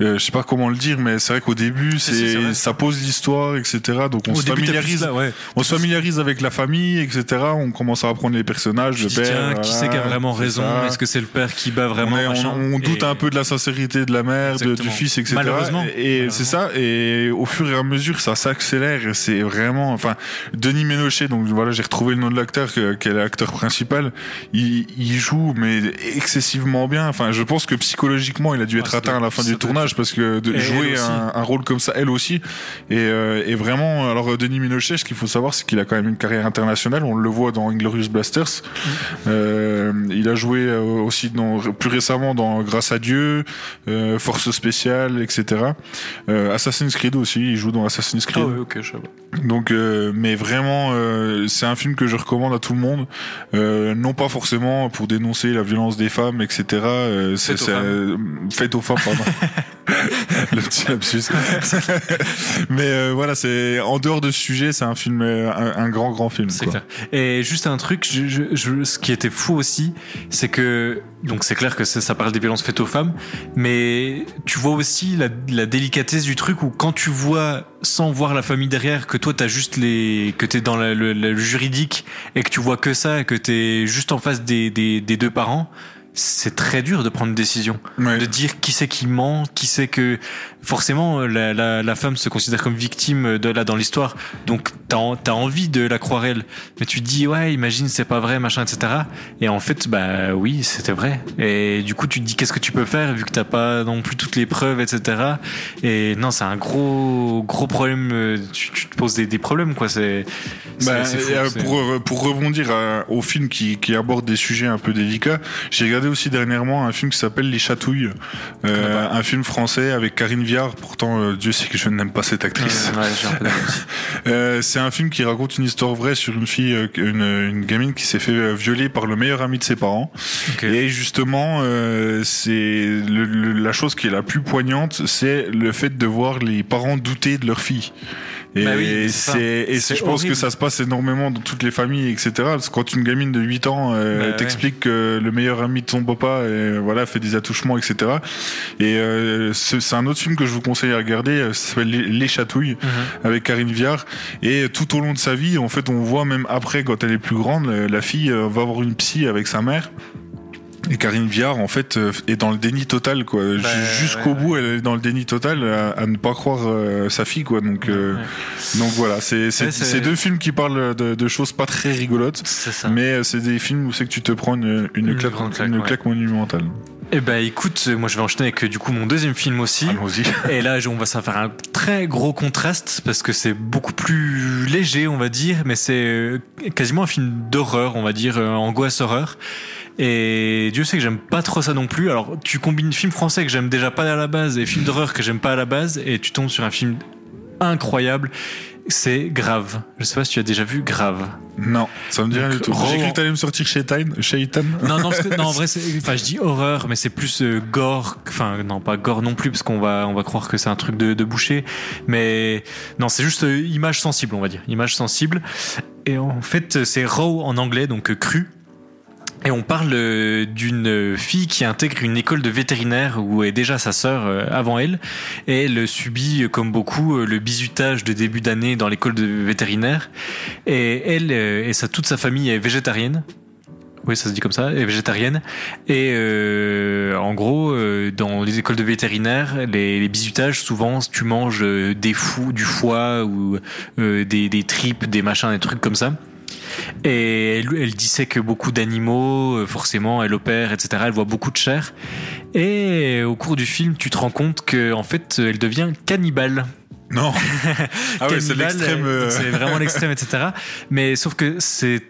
Euh, je sais pas comment le dire, mais c'est vrai qu'au début, Si, si, c'est ça pose l'histoire, etc. Donc on Au se début, familiarise, là, ouais. on se familiarise avec la famille, etc. On commence à apprendre les personnages, le père. tiens, qui voilà, c'est qui a vraiment raison? Est-ce que c'est le père qui bat vraiment on, est- on- machin? on doute Et- un peu de la sincérité de la mère, de- du fils, etc. Malheureusement. Et c'est ça. Et au fur et à mesure, ça s'accélère. Et c'est vraiment, enfin, Denis Ménochet. Donc voilà, j'ai retrouvé le nom de l'acteur, qui est l'acteur principal. Il, il joue, mais excessivement bien. Enfin, je pense que psychologiquement, il a dû être atteint à la fin du tournage parce que de Et jouer un, un rôle comme ça, elle aussi. Et, euh, et vraiment, alors Denis Ménochet, ce qu'il faut savoir, c'est qu'il a quand même une carrière internationale. On le voit dans Inglorious Blasters. Euh, il a joué euh, aussi dans, plus récemment dans Grâce à Dieu, euh, Force spéciale, etc. Euh, Assassin's Creed aussi, il joue dans Assassin's Creed. Ah ouais, ok, je sais pas. Donc, euh, mais vraiment, euh, c'est un film que je recommande à tout le monde. Euh, non pas forcément pour dénoncer la violence des femmes, etc. Euh, c'est euh, faites aux femmes, pardon. le petit lapsus. mais euh, voilà, c'est en dehors de ce sujet, c'est un film, euh, un, un grand, grand film. C'est clair. Et juste un truc, je, je- je- ce qui était fou aussi, c'est que donc c'est clair que ça, ça parle des violences faites aux femmes, mais tu vois aussi la, la délicatesse du truc où quand tu vois sans voir la famille derrière que toi t'as juste les que t'es dans la- le, le juridique et que tu vois que ça et que t'es juste en face des, des, des deux parents. C'est très dur de prendre une décision, de dire qui c'est qui ment, qui c'est que forcément la, la, la femme se considère comme victime de là dans l'histoire, donc t'as t'as envie de la croire elle, mais tu te dis ouais imagine c'est pas vrai machin etc. Et en fait bah oui c'était vrai. Et du coup tu te dis qu'est-ce que tu peux faire vu que t'as pas non plus toutes les preuves etc. Et non c'est un gros gros problème. euh, Tu, tu te poses des, des problèmes quoi. C'est Bah, euh, pour, euh, pour rebondir à- au film qui, qui aborde des sujets un peu délicats, j'ai regardé aussi dernièrement un film qui s'appelle Les Chatouilles, euh, un film français avec Karine Viard. Pourtant, euh, Dieu sait que je n'aime pas cette actrice. Ouais. Euh, c'est un film qui raconte une histoire vraie sur une fille, une, une gamine qui s'est fait violer par le meilleur ami de ses parents. Et justement, c'est la chose qui est la plus poignante, c'est le fait de voir les parents douter de leur fille. Et Bah oui, c'est et je pense que ça se passe énormément dans toutes les familles, etc. Parce que quand une gamine de 8 ans euh, Bah t'explique que le meilleur ami de son papa euh, voilà fait des attouchements, etc. Et euh, c'est c'est un autre film que je vous conseille à regarder. euh, Ça s'appelle Les, Les Chatouilles Mhm. avec Karine Viard. Et tout au long de sa vie, en fait, on voit même après, quand elle est plus grande, euh, la fille va avoir une psy avec sa mère. Et Karine Viard, en fait, euh, est dans le déni total, quoi. Ju- Jusqu'au bout, elle est dans le déni total à, à ne pas croire euh, sa fille, quoi. Donc, euh, donc voilà, c'est c'est deux films qui parlent de, de choses pas très rigolotes, mais euh, c'est des films où c'est que tu te prends une, une, Une claque, une claque monumentale. Eh ben écoute, moi je vais enchaîner avec euh, du coup mon deuxième film aussi. Allons-y. Et là, on va ça faire un très gros contraste parce que c'est beaucoup plus léger, on va dire, mais c'est euh, quasiment un film d'horreur, on va dire, euh, angoisse horreur. Et Dieu sait que j'aime pas trop ça non plus. Alors, tu combines film français que j'aime déjà pas à la base et film d'horreur que j'aime pas à la base, et tu tombes sur un film incroyable. C'est Grave. Je sais pas si tu as déjà vu Grave. Non, ça me dit rien du tout. J'ai cru que t'allais me sortir Shaitan. Shaitan. non, non, que- non, en vrai, c'est, enfin, je dis horreur, mais c'est plus euh, gore. Enfin, non, pas gore non plus, parce qu'on va, on va croire que c'est un truc de, de boucher. Mais non, c'est juste euh, image sensible, on va dire, image sensible. Et en fait, c'est raw en anglais, donc euh, cru. Et on parle euh, d'une fille qui intègre une école de vétérinaire où est déjà sa sœur euh, avant elle. Et elle subit, euh, comme beaucoup, le bizutage de début d'année dans l'école de vétérinaire. Et elle et sa, toute sa famille est végétarienne. Oui, ça se dit comme ça, est végétarienne. Et en gros, dans les écoles de vétérinaire, les, les bisutages, souvent, tu manges des fous, du foie ou des, des tripes, des machins, des trucs comme ça. Et elle, elle dissèque beaucoup d'animaux, euh, forcément, elle opère, etc. Elle voit beaucoup de chair. Et au cours du film, tu te rends compte que en fait, elle devient cannibale. Non. Ah ouais, c'est l'extrême, euh. C'est vraiment l'extrême, etc. Mais sauf que c'est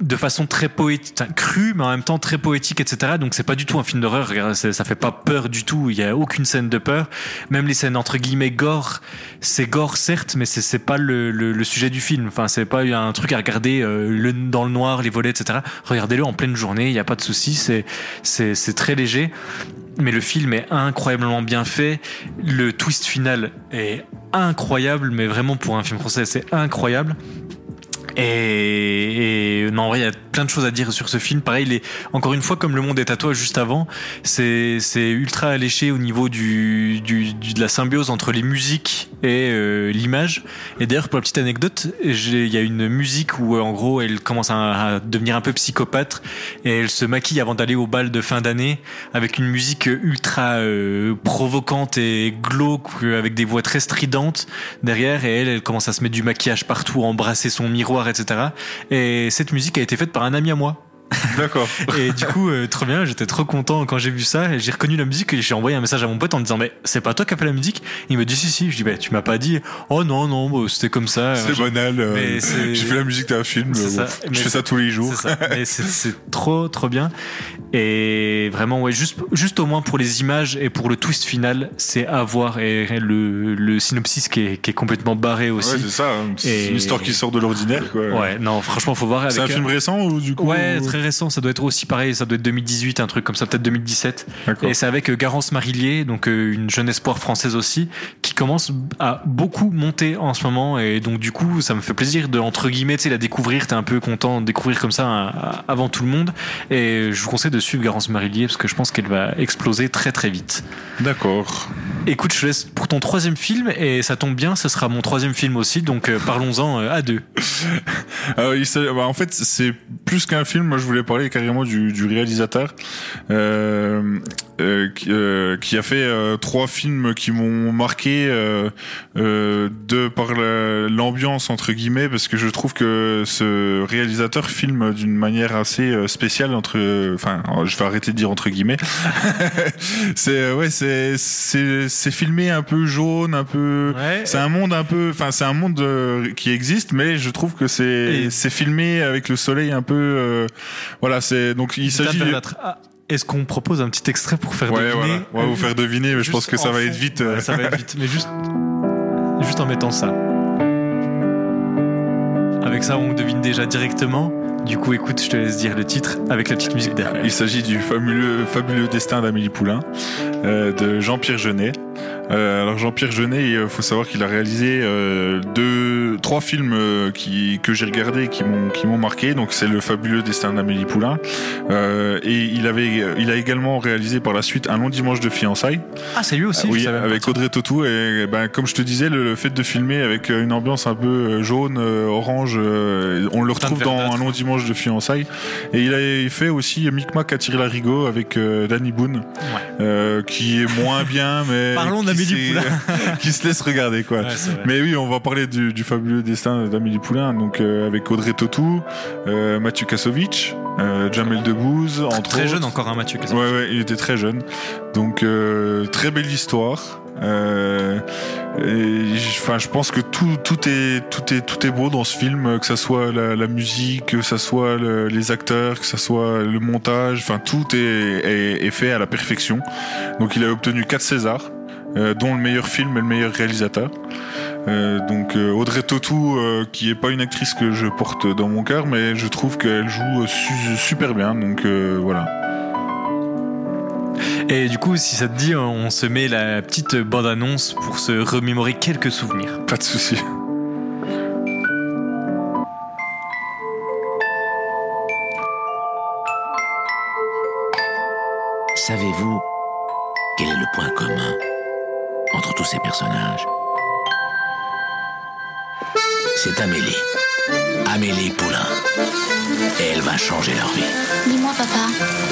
de façon très poétique, crue, mais en même temps très poétique, etc. Donc c'est pas du tout un film d'horreur. Ça fait pas peur du tout. Il y a aucune scène de peur. Même les scènes entre guillemets gore, c'est gore certes, mais c'est pas le, sujet du film. Enfin, c'est pas un truc à regarder euh, dans le noir, les volets, etc. Regardez-le en pleine journée. Il y a pas de souci. C'est c'est très léger. Mais le film est incroyablement bien fait. Le twist final est incroyable, mais vraiment pour un film français, c'est incroyable. Et, non, en vrai, il y a plein de choses à dire sur ce film. Pareil, il encore une fois, comme Le Monde est à toi juste avant, c'est c'est ultra alléché au niveau du, du, du- de la symbiose entre les musiques et euh, l'image. Et d'ailleurs, pour la petite anecdote, il y a une musique où, euh, en gros, elle commence à, devenir un peu psychopathe et elle se maquille avant d'aller au bal de fin d'année avec une musique ultra euh, provocante et glauque avec des voix très stridentes derrière et elle, elle commence à se mettre du maquillage partout, embrasser son miroir, etc. Et cette musique a été faite par un ami à moi. D'accord. Et du coup, euh, trop bien, j'étais trop content quand j'ai vu ça et j'ai reconnu la musique et j'ai envoyé un message à mon pote en disant mais c'est pas toi qui as fait la musique? Il me dit si si, je dis bah tu m'as pas dit. Oh non non, bah, c'était comme ça. C'est banal. euh, J'ai fait la musique d'un film. Euh, ça. ouf, Mais je fais ça tous les jours. c'est trop trop bien. Et vraiment ouais, juste juste au moins pour les images et pour le twist final, c'est à voir et le, le synopsis qui est, qui est complètement barré aussi. Ouais, c'est ça. hein. C'est une histoire qui sort de l'ordinaire. Ouais, non, franchement, faut voir. C'est un film récent ou du coup Ouais, ou- très récent. Ça doit être aussi pareil. Ça doit être 2018, un truc comme ça, peut-être 2017. Et c'est avec euh, Garance Marillier, donc euh, une jeune espoir française aussi, qui commence à beaucoup monter en ce moment. Et donc du coup, ça me fait plaisir de entre guillemets, tu sais, la découvrir. T'es un peu content de découvrir comme ça avant tout le monde. Et je vous conseille de suivre Garance Marillier parce que je pense qu'elle va exploser très très vite. D'accord. Écoute, je te laisse pour ton troisième film et ça tombe bien, ce sera mon troisième film aussi. Donc euh, parlons-en à deux. Alors, il s'agit- bah, en fait, c'est plus qu'un film. Moi, je voulais parler carrément du, du réalisateur. Euh, euh, qui, euh, qui a fait euh, trois films qui m'ont marqué euh, euh, de par la- l'ambiance entre guillemets, parce que je trouve que ce réalisateur filme d'une manière assez spéciale entre. Enfin, je vais arrêter de dire entre guillemets. c'est ouais, c'est c'est filmé un peu jaune, un peu. C'est un monde un peu. Enfin, c'est un monde qui existe, mais je trouve que c'est c'est filmé avec le soleil un peu. euh, voilà, c'est donc il s'agit. Est-ce qu'on propose un petit extrait pour faire Ouais, deviner voilà. On va vous faire deviner, mais je pense que ça en va fond. être vite. euh. Ouais, ça va être vite, mais juste, juste en mettant ça. Avec ça, on devine déjà directement. Du coup, écoute, je te laisse dire le titre avec la petite musique derrière. Il s'agit du fabuleux, fabuleux destin d'Amélie Poulain, euh, de Jean-Pierre Jeunet, Euh, alors Jean-Pierre Jeunet, il faut savoir qu'il a réalisé euh, deux, trois films euh, qui que j'ai regardé et qui m'ont qui m'ont marqué. Donc c'est le fabuleux destin d'Amélie Poulain. Euh, et il avait, il a également réalisé par la suite un long dimanche de fiançailles. Ah, c'est lui aussi. oui, je avec. Audrey Tautou. Et ben comme je te disais, le, le fait de filmer avec une ambiance un peu euh, jaune, euh, orange, euh, on le retrouve dans un long dimanche de fiançailles. Et il a fait aussi Micmac à l'arigot avec euh, Danny Boone, euh, qui est moins bien, mais Parlons qui d'Amélie s'est- Poulain. qui se laisse regarder quoi. Ouais, mais oui, on va parler du, du fabuleux destin d'Amélie Poulain, donc euh, avec Audrey Tautou, euh, Mathieu Kassovitch, euh, Jamel Debbouze, entre Très autres. jeune encore, hein, Mathieu. Ouais, ouais, il était très jeune. Donc, euh, très belle histoire. Euh, et j- enfin, je pense que tout, tout est, tout est, tout est beau dans ce film, que ça soit la, la musique, que ça soit le- les acteurs, que ça soit le montage. Enfin, tout est, est, est fait à la perfection. Donc, il a obtenu 4 Césars, euh, dont le meilleur film et le meilleur réalisateur. Euh, donc euh, Audrey Tautou, euh, qui est pas une actrice que je porte dans mon cœur, mais je trouve qu'elle joue su- super bien. Donc euh, voilà. Et du coup, si ça te dit, on se met la petite bande-annonce pour se remémorer quelques souvenirs. Pas de souci. Savez-vous quel est le point commun? Entre tous ces personnages C'est Amélie. Amélie Poulain. Et elle va changer leur vie. Dis-moi, papa,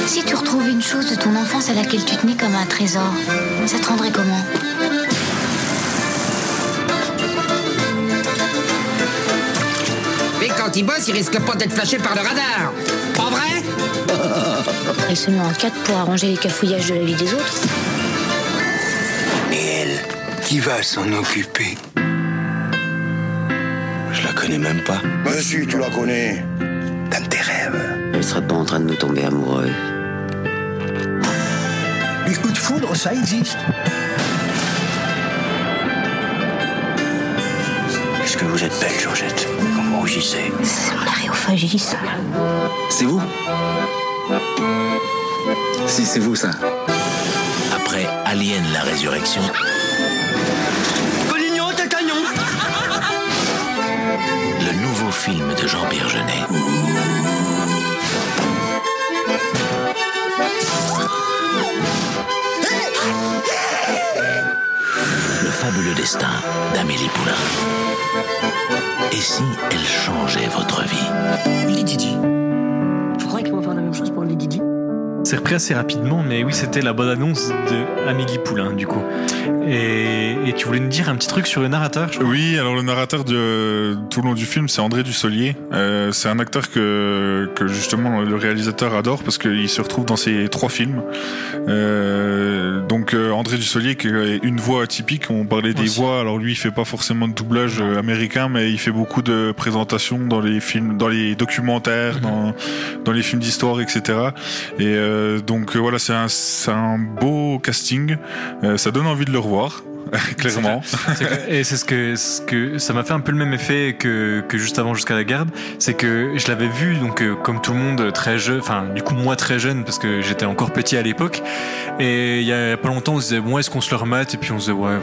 si tu retrouves une chose de ton enfance à laquelle tu tenais comme un trésor, ça te rendrait comment? Mais quand il bosse, il risque pas d'être flashé par le radar. Pas vrai? Elle se met en quatre pour arranger les cafouillages de la vie des autres. Qui va s'en occuper? Je la connais même pas. Ben si, tu la connais. Dans tes rêves. Elle serait pas en train de nous tomber amoureux. Les coups de foudre, ça existe. Est-ce que vous êtes belle, Georgette? Quand vous rougissez? C'est mon aréophagie, ça. C'est vous? Si, c'est vous, ça. Après Alien la résurrection, le nouveau film de Jean-Pierre Jeunet. Le fabuleux destin d'Amélie Poulain. Et si elle changeait votre vie? C'est repris assez rapidement, mais oui, c'était la bonne annonce de Amélie Poulain, du coup. Et, et tu voulais nous dire un petit truc sur le narrateur, je crois Oui, alors le narrateur de tout le long du film, c'est André Dussolier. Euh, c'est un acteur que, que justement le réalisateur adore parce qu'il se retrouve dans ses trois films. Euh, donc euh, André Dussolier qui est une voix atypique. On parlait des Aussi. voix. Alors lui, il fait pas forcément de doublage américain, mais il fait beaucoup de présentations dans les films, dans les documentaires, dans dans les films d'histoire, etc. Et euh, donc euh, voilà, c'est un beau casting. Euh, ça donne envie de le revoir. Clairement. Et c'est ce que, ça m'a fait un peu le même effet que, juste avant jusqu'à la garde, c'est que je l'avais vu donc euh, comme tout le monde très jeune, enfin du coup moi très jeune parce que j'étais encore petit à l'époque. Et il y a pas longtemps on se disait bon est-ce qu'on se le remate? Et puis on se disait ouais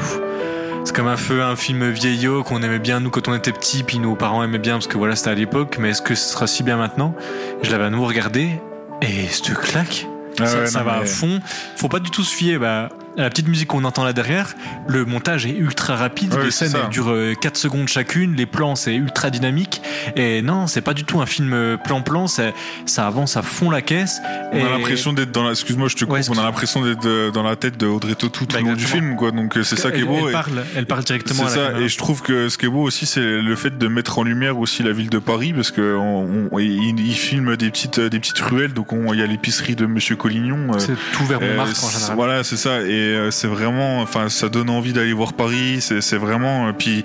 c'est comme un feu un film vieillot qu'on aimait bien nous quand on était petit puis nos parents aimaient bien parce que voilà c'était à l'époque. Mais est-ce que ce sera si bien maintenant? Je l'avais à nouveau regardé et cette claque Ah ça, ouais, ça non, va à fond. Faut pas du tout se fier bah, la petite musique qu'on entend là derrière. Le montage est ultra rapide. Ouais, les scènes elles durent euh, 4 secondes chacune. Les plans, c'est ultra dynamique. Et non, c'est pas du tout un film euh, plan-plan. Ça avance à fond la caisse. On Et- a l'impression d'être dans la, excuse-moi, je te coupe, on a l'impression d'être euh, dans la tête de Audrey Tautou tout le long du film, quoi. Donc euh, c'est ça qui est beau. elle et- parle- elle parle directement C'est à la ça. caméra. Et je trouve que ce qui est beau aussi, c'est le fait de mettre en lumière aussi la ville de Paris, parce que on, on- il, il filme des petites, des petites ruelles. Donc on- il y a l'épicerie de Monsieur Collignon. euh, C'est tout vers euh, Montmartre en général. Voilà, c'est ça. Et euh, c'est vraiment, enfin, ça donne envie d'aller voir Paris. C'est vraiment. euh, Puis,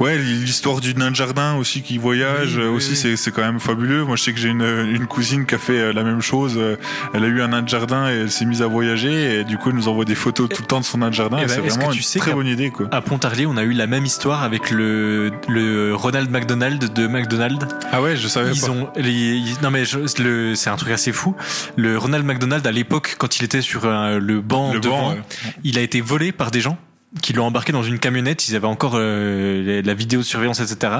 ouais, l'histoire du nain de jardin aussi qui voyage Oui, euh, oui, aussi, oui. c'est c'est quand même fabuleux. Moi, je sais que j'ai une, une cousine qui a fait euh, la même chose. Euh, Elle a eu un nain de jardin et elle s'est mise à voyager. Et du coup, elle nous envoie des photos tout le temps de son nain de jardin. Eh Et, ben, c'est que vraiment tu une sais très bonne idée, quoi. À Pontarlier, on a eu la même histoire avec le, le Ronald McDonald de McDonald's. Ah ouais, je savais ils pas. Ont, les- ils- non mais c'est un truc assez fou. Le Ronald McDonald à l'époque, quand il était sur euh, le banc Le devant, banc, ouais. Il a été volé par des gens. qui l'ont embarqué dans une camionnette. Ils avaient encore euh, la vidéo de surveillance, etc.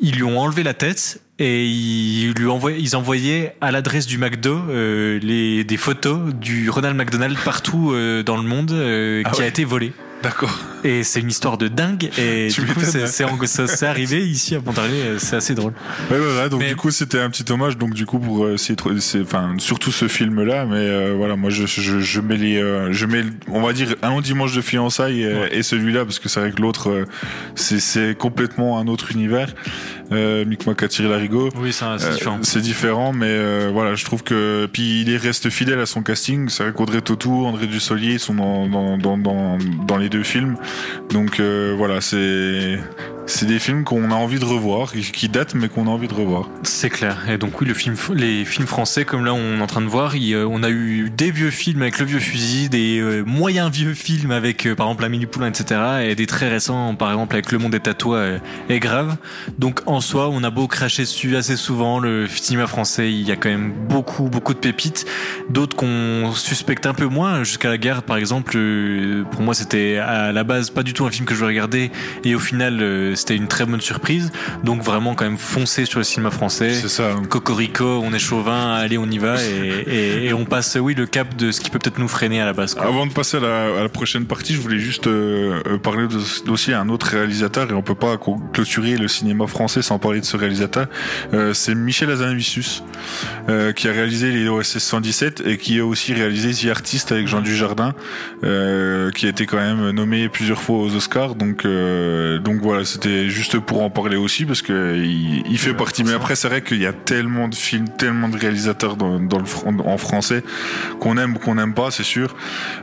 Ils lui ont enlevé la tête et ils lui envoyaient, ils envoyaient à l'adresse du McDo euh, les, des photos du Ronald McDonald partout euh, dans le monde euh, Ah qui a été volé. D'accord. Et c'est une histoire de dingue. Et Tu du coup, c'est, c'est, en- ça- c'est arrivé ici à Pontarlier. C'est assez drôle. Ouais, voilà, donc du coup c'était un petit hommage, donc du coup pour euh, tro- c'est enfin surtout ce film là, mais euh, voilà moi je, je, je mets les euh, je mets on va dire un long dimanche de fiançailles et, et celui-là parce que c'est vrai que l'autre euh, c'est c'est complètement un autre univers. Euh, Micmac tiré l'arigot. Oui, c'est, Euh, différent. C'est différent, mais euh, voilà, je trouve que puis il reste fidèle à son casting. C'est vrai qu'Audrey Tautou, André Dussolier ils sont dans dans dans dans, dans les deux films. Donc euh, voilà, c'est c'est des films qu'on a envie de revoir, qui- datent mais qu'on a envie de revoir. C'est clair. Et donc oui, le film, les films français, comme là on est en train de voir, il, on a eu des vieux films avec le vieux fusil, des euh, moyens vieux films avec euh, par exemple Amélie Poulain, etc. Et des très récents, par exemple avec Le Monde des Tatouas euh, et Grave. Donc en soi, on a beau cracher dessus assez souvent, le cinéma français, il y a quand même beaucoup, beaucoup de pépites. D'autres qu'on suspecte un peu moins. Jusqu'à la guerre, par exemple, euh, pour moi c'était à la base pas du tout un film que je regarder. Et au final, euh, c'était une très bonne surprise. Donc vraiment quand même foncer sur le cinéma français. C'est ça. Cocorico, on est chauvin, allez on y va et, et- et on passe oui le cap de ce qui peut peut-être nous freiner à la base. quoi. Avant de passer à la, à la prochaine partie, je voulais juste euh, parler de- aussi à un autre réalisateur et on peut pas clôturer le cinéma français sans parler de ce réalisateur. Euh, c'est Michel Hazanavicius euh, qui a réalisé les OSS 117 et qui a aussi réalisé The Artist avec Jean Dujardin, euh, qui a été quand même nommé plusieurs fois aux Oscars. Donc donc voilà, c'était juste pour en parler aussi parce que il, il fait partie. Mais après, c'est vrai qu'il y a tellement de films, tellement de réalisateurs dans, dans le fran- en français qu'on aime ou qu'on n'aime pas, c'est sûr.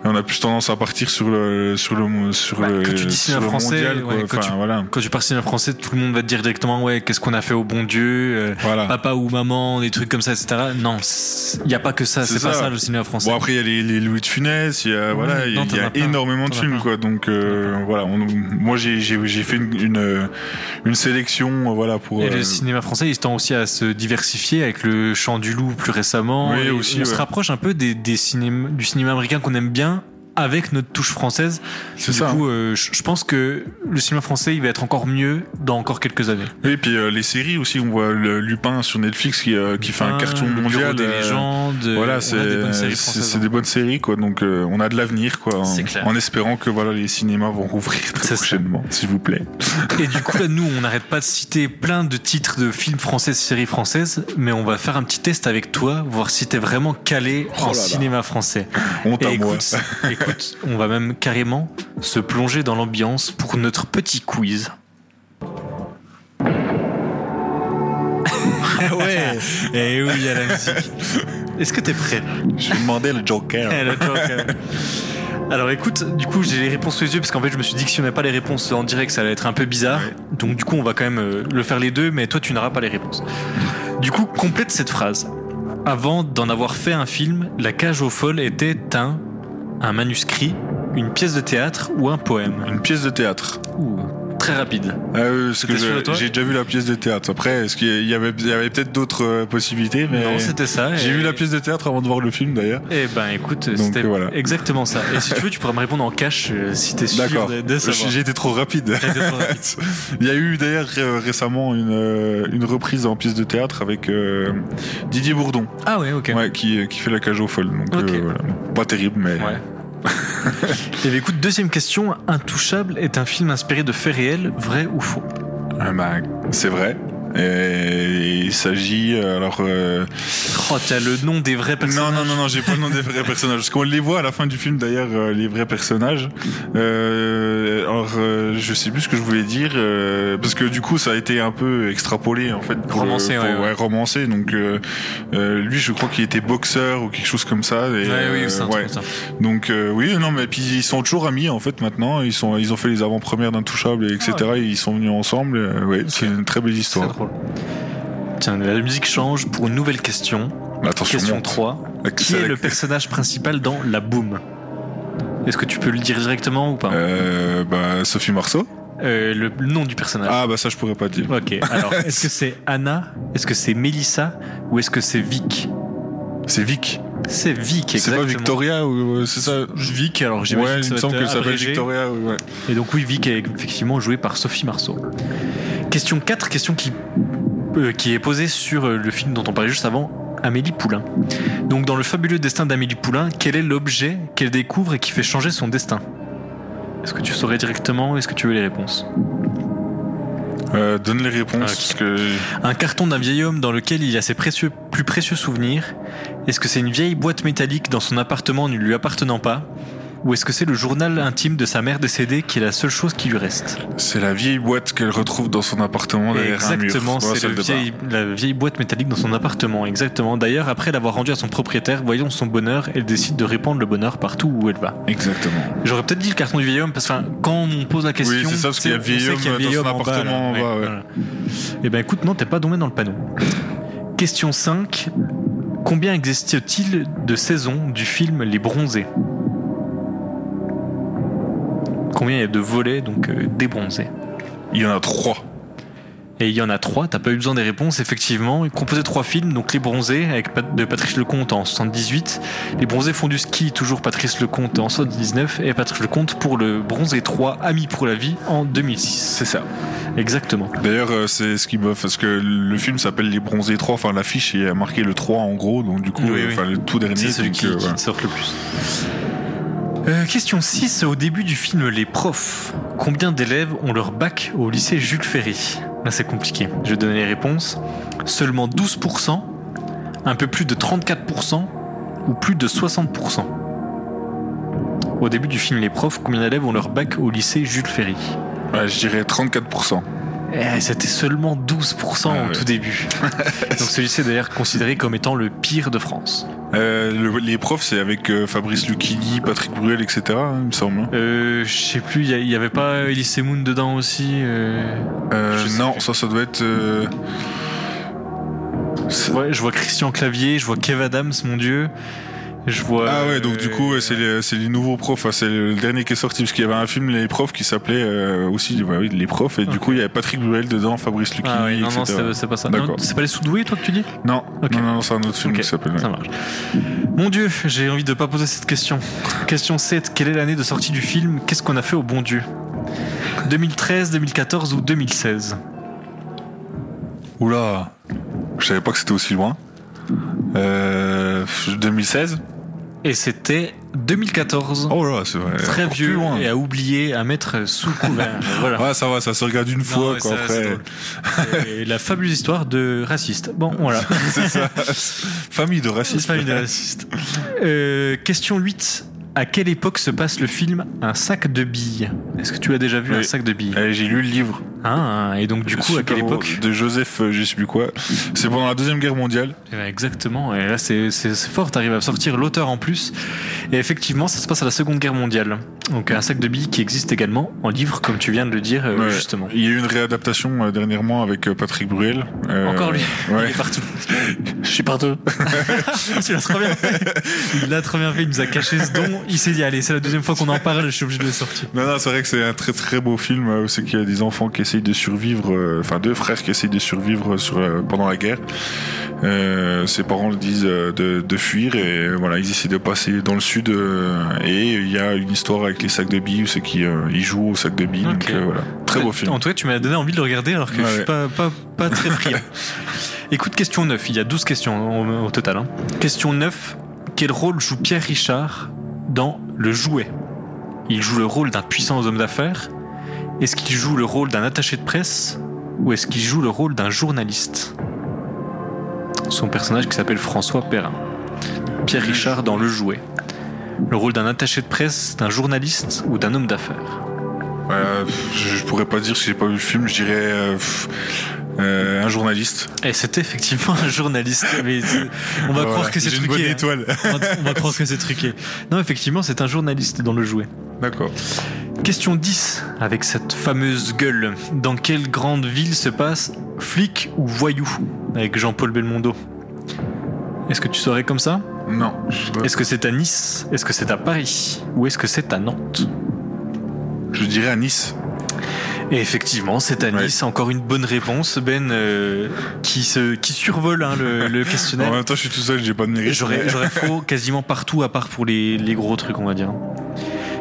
Et on a plus tendance à partir sur le sur le sur le, Quand tu dis sur le français, mondial, quoi. ouais, quand, Enfin, tu, voilà. quand tu cinéma français, tout le monde va te dire directement ouais qu'est-ce qu'on a fait au bon Dieu, euh, Voilà. papa ou maman, des trucs comme ça, etc. Non, il n'y a pas que ça, c'est pas ça le cinéma français. Bon après il y a les, les Louis de Funès, il y a voilà, il y a, y énormément de films quoi. Donc euh, voilà, on- moi j'ai fait une une, une sélection euh, voilà pour Et le cinéma français, il tend aussi à se diversifier avec le Chant du Loup plus récemment. Oui, Et aussi, on se ouais. rapproche un peu des, des cinéma, du cinéma américain qu'on aime bien avec notre touche française. C'est du ça, coup, euh, je pense que le cinéma français, il va être encore mieux dans encore quelques années. Oui, et puis euh, les séries aussi, on voit le Lupin sur Netflix qui, euh, qui fait un carton mondial. des légendes, on voilà, c'est des bonnes séries c'est- c'est hein. des bonnes séries quoi. Donc on a de l'avenir quoi. En, clair. en espérant que voilà les cinémas vont rouvrir très prochainement, s'il vous plaît. Et du coup, là, nous, on n'arrête pas de citer plein de titres de films français, séries françaises, mais on va faire un petit test avec toi, voir si t'es vraiment calé Oh en là cinéma français. À moi. écoute, écoute, on va même carrément se plonger dans l'ambiance pour notre petit quiz. ouais. Et oui, il y a la musique. Est-ce que t'es prêt? Je vais demander le Joker. Eh, le Joker. Alors écoute, du coup j'ai les réponses sous les yeux parce qu'en fait je me suis dit que si on n'a pas les réponses en direct ça allait être un peu bizarre. Donc du coup on va quand même euh, le faire les deux mais toi tu n'auras pas les réponses. Du coup complète cette phrase. Avant d'en avoir fait un film, La cage aux folles était un un manuscrit, une pièce de théâtre ou un poème. Une pièce de théâtre. Ouh, très rapide. Ah, parce que j'ai déjà vu la pièce de théâtre. Après, est-ce qu'il y avait, il y avait peut-être d'autres euh, possibilités mais Non, c'était ça, J'ai et- vu la pièce de théâtre avant de voir le film d'ailleurs. Eh ben écoute, c'était voilà. exactement ça. Et si tu veux tu pourras me répondre en cash euh, si t'es sûr D'accord. de, de savoir. J'ai été trop rapide. Trop. Il y a eu d'ailleurs récemment une, euh, une reprise en pièce de théâtre avec euh, Didier Bourdon. Ah ouais, ok. Ouais, qui, qui fait la cage aux folles. Donc, euh, voilà. Pas terrible, mais. Ouais. Et bien écoute, deuxième question. Intouchable est un film inspiré de faits réels, vrai ou faux? Ah bah, c'est vrai. Et il s'agit alors. euh, Oh, t'as le nom des vrais personnages. Non, non, non, non, j'ai pas le nom des vrais personnages. Parce qu'on les voit à la fin du film d'ailleurs, euh, les vrais personnages. Euh, alors, euh, je sais plus ce que je voulais dire, euh, parce que du coup, ça a été un peu extrapolé en fait. pour le- Romancé, pour- ouais, ouais. romancé. Donc, euh, euh, lui, je crois qu'il était boxeur ou quelque chose comme ça. Et, Ouais, oui, ouais. ça. Donc, euh, oui, non, mais puis ils sont toujours amis en fait maintenant. Ils sont, ils ont fait les avant-premières d'Intouchable, et etc. Ah et ils sont venus ensemble. Ouais, c'est une très belle histoire. Tiens, la musique change pour une nouvelle question. Attention, question monte. 3. Avec- Qui est le personnage principal dans La Boom Est-ce que tu peux le dire directement ou pas? Euh, bah, Sophie Marceau. Euh, le nom du personnage. Ah, bah ça, je pourrais pas dire. Ok, alors est-ce que c'est Anna? Est-ce que c'est Mélissa? Ou est-ce que c'est Vic? C'est Vic. C'est Vic, C'est pas exactement. Victoria ou euh, c'est ça Vic, alors j'imagine Ouais, que il ça me semble être qu'elle s'appelle abrégé. Victoria. ouais. Et donc oui, Vic est effectivement joué par Sophie Marceau. Question 4, question qui, euh, qui est posée sur euh, le film dont on parlait juste avant, Amélie Poulain. Donc dans le fabuleux destin d'Amélie Poulain, quel est l'objet qu'elle découvre et qui fait changer son destin? Est-ce que tu saurais directement Est-ce que tu veux les réponses? Euh, donne les réponses parce que Un carton d'un vieil homme dans lequel il y a ses précieux, plus précieux souvenirs Est-ce que c'est une vieille boîte métallique dans son appartement ne lui appartenant pas? Ou est-ce que c'est le journal intime de sa mère décédée qui est la seule chose qui lui reste? C'est la vieille boîte qu'elle retrouve dans son appartement derrière un mur. Exactement, c'est la vieille boîte métallique dans son appartement. Exactement. D'ailleurs, après l'avoir rendue à son propriétaire, voyant son bonheur, elle décide de répandre le bonheur partout où elle va. Exactement. J'aurais peut-être dit le carton du vieil homme parce que quand on pose la question, Oui, c'est ça, parce qu'il y a vieil homme qu'il y a dans son homme en bas, appartement là. en bas, ouais. voilà. Eh ben écoute, non, t'es pas tombé dans le panneau. Question 5. Combien existe-t-il de saisons du film Les Bronzés? Combien il y a de volets, donc euh, des bronzés? Il y en a trois. Et il y en a trois, t'as pas eu besoin des réponses, effectivement. Il composait trois films, donc Les Bronzés, avec Pat- de Patrice Lecomte en 78, Les Bronzés font du ski, toujours Patrice Lecomte en 79, et Patrice Lecomte pour le Bronzé 3, Amis pour la vie, en 2006. C'est ça. Exactement. D'ailleurs, euh, c'est ce qui bof parce que le film s'appelle Les Bronzés 3. Enfin, l'affiche a marqué le 3 en gros, donc du coup, Oui, oui. enfin le tout dernier. C'est celui donc, qui, euh, qui sort le plus. Euh, question 6. Au début du film Les Profs, combien d'élèves ont leur bac au lycée Jules Ferry? Là, c'est compliqué. Je vais donner les réponses. Seulement 12%, un peu plus de 34% ou plus de 60% Au début du film Les Profs, combien d'élèves ont leur bac au lycée Jules Ferry? Ouais, je dirais 34%. Eh, C'était seulement 12% au Ah ouais. tout début. Donc celui-ci est d'ailleurs considéré comme étant le pire de France. Euh, le- les profs, c'est avec euh, Fabrice Lucchini, Patrick Bruel, etc. hein, il me semble. hein. Euh, je sais plus, il y a- il y, avait pas Elise Moon dedans aussi non, plus. ça, ça doit être. euh, Ouais, je vois Christian Clavier, je vois Kev Adams, mon dieu. Je vois. Ah ouais, donc euh, du coup, ouais, c'est les, c'est les nouveaux profs. Enfin, c'est le dernier qui est sorti parce qu'il y avait un film Les profs qui s'appelait euh, aussi oui, Les profs et du coup il y avait Patrick Bruel dedans, Fabrice Lucchini, Ah oui, non, non, c'est c'est pas ça. D'accord. Non, C'est pas les sous-doués, toi, que tu dis? Non, non, non, non, c'est un autre film qui s'appelle. Ça marche. Mon dieu, j'ai envie de pas poser cette question. Question 7. Quelle est l'année de sortie du film Qu'est-ce qu'on a fait au bon Dieu? 2013, 2014 ou 2016 Oula, je savais pas que c'était aussi loin. Euh, 2016 Et c'était 2014. Oh là, c'est vrai. Très vieux loin. et à oublier à mettre sous couvert. voilà. Ouais, ça va, ça se regarde une fois, quoi, ça, après. la fabuleuse histoire de raciste. Bon, voilà. c'est ça. Famille de racistes. Famille de racistes. Euh, question 8. À quelle époque se passe le film Un sac de billes Est-ce que tu as déjà vu Oui. un sac de billes Euh, J'ai lu le livre. Ah, et donc du coup, à quelle époque De Joseph, euh, je sais plus quoi. C'est pendant la Deuxième Guerre mondiale. Eh ben, Exactement, et là c'est fort, t'arrives à sortir l'auteur en plus. Et effectivement, ça se passe à la Seconde Guerre mondiale. Donc un sac de billes qui existe également en livre, comme tu viens de le dire, euh, Ouais. justement. Il y a eu une réadaptation euh, dernièrement avec Patrick Bruel. Euh, Encore lui, Ouais. il est partout. Je suis partout. tu l'as trop bien fait. Il l'a trop bien fait, il nous a caché ce don. Il s'est dit, allez, c'est la deuxième fois qu'on en parle, je suis obligé de le sortir. Non, non, c'est vrai que c'est un très très beau film. euh, C'est qu'il y a des enfants qui essayent de survivre, euh, enfin deux frères qui essayent de survivre sur, euh, pendant la guerre. Euh, ses parents le disent euh, de, de fuir et euh, voilà, ils essaient de passer dans le sud. euh, et il y a une histoire avec les sacs de billes où c'est qu'ils euh, ils jouent au sac de billes. Donc euh, voilà, très beau film. En tout cas, tu m'as donné envie de le regarder alors que je Ouais, suis ouais. pas, pas, pas très friand. Écoute, question 9. Il y a 12 questions au, au total. hein. Question 9. Quel rôle joue Pierre Richard Le Jouet Il joue le rôle d'un puissant homme d'affaires Est-ce qu'il joue le rôle d'un attaché de presse Ou est-ce qu'il joue le rôle d'un journaliste? Son personnage qui s'appelle François Perrin. Pierre Richard dans Le Jouet. Le rôle d'un attaché de presse, d'un journaliste ou d'un homme d'affaires? Euh, je, pourrais pas dire si j'ai pas vu le film, je dirais euh, euh, un journaliste. Et c'était effectivement un journaliste. Mais on va Voilà, croire que c'est une truqué. bonne hein. étoile. On va, on va croire que c'est truqué. Non, effectivement, c'est un journaliste dans le jouet. D'accord. Question 10, avec cette fameuse gueule. Dans quelle grande ville se passe Flic ou Voyou Avec Jean-Paul Belmondo? Est-ce que tu saurais comme ça? Non. Est-ce que c'est à Nice? Est-ce que c'est à Paris? Ou est-ce que c'est à Nantes? Je dirais à Nice. Et effectivement, c'est à Nice. Encore une bonne réponse, Ben, euh, qui, se, qui survole hein, le, le, questionnaire. En même temps, je suis tout seul, j'ai pas de mérite. J'aurais faux quasiment partout, à part pour les, les gros trucs, on va dire.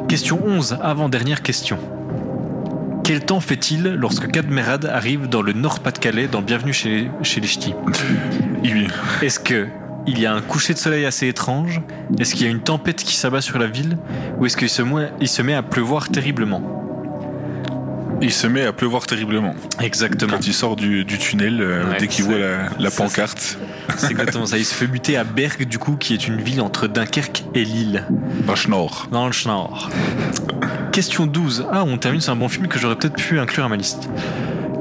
Question 11, avant-dernière question. Quel temps fait-il lorsque Cadmerad arrive dans le Nord-Pas-de-Calais dans Bienvenue chez, chez les Ch'tis? Est-ce que il y a un coucher de soleil assez étrange? Est-ce qu'il y a une tempête qui s'abat sur la ville? Ou est-ce qu'il se, il se met à pleuvoir terriblement? Il se met à pleuvoir terriblement. Exactement. Quand il sort du, du tunnel, euh, dès qu'il voit la, la pancarte. C'est exactement ça. Il se fait buter à Berg, du coup, qui est une ville entre Dunkerque et Lille. Dans le Schnorr. Dans le Schnorr. Question 12. Ah, on termine sur un bon film que j'aurais peut-être pu inclure à ma liste.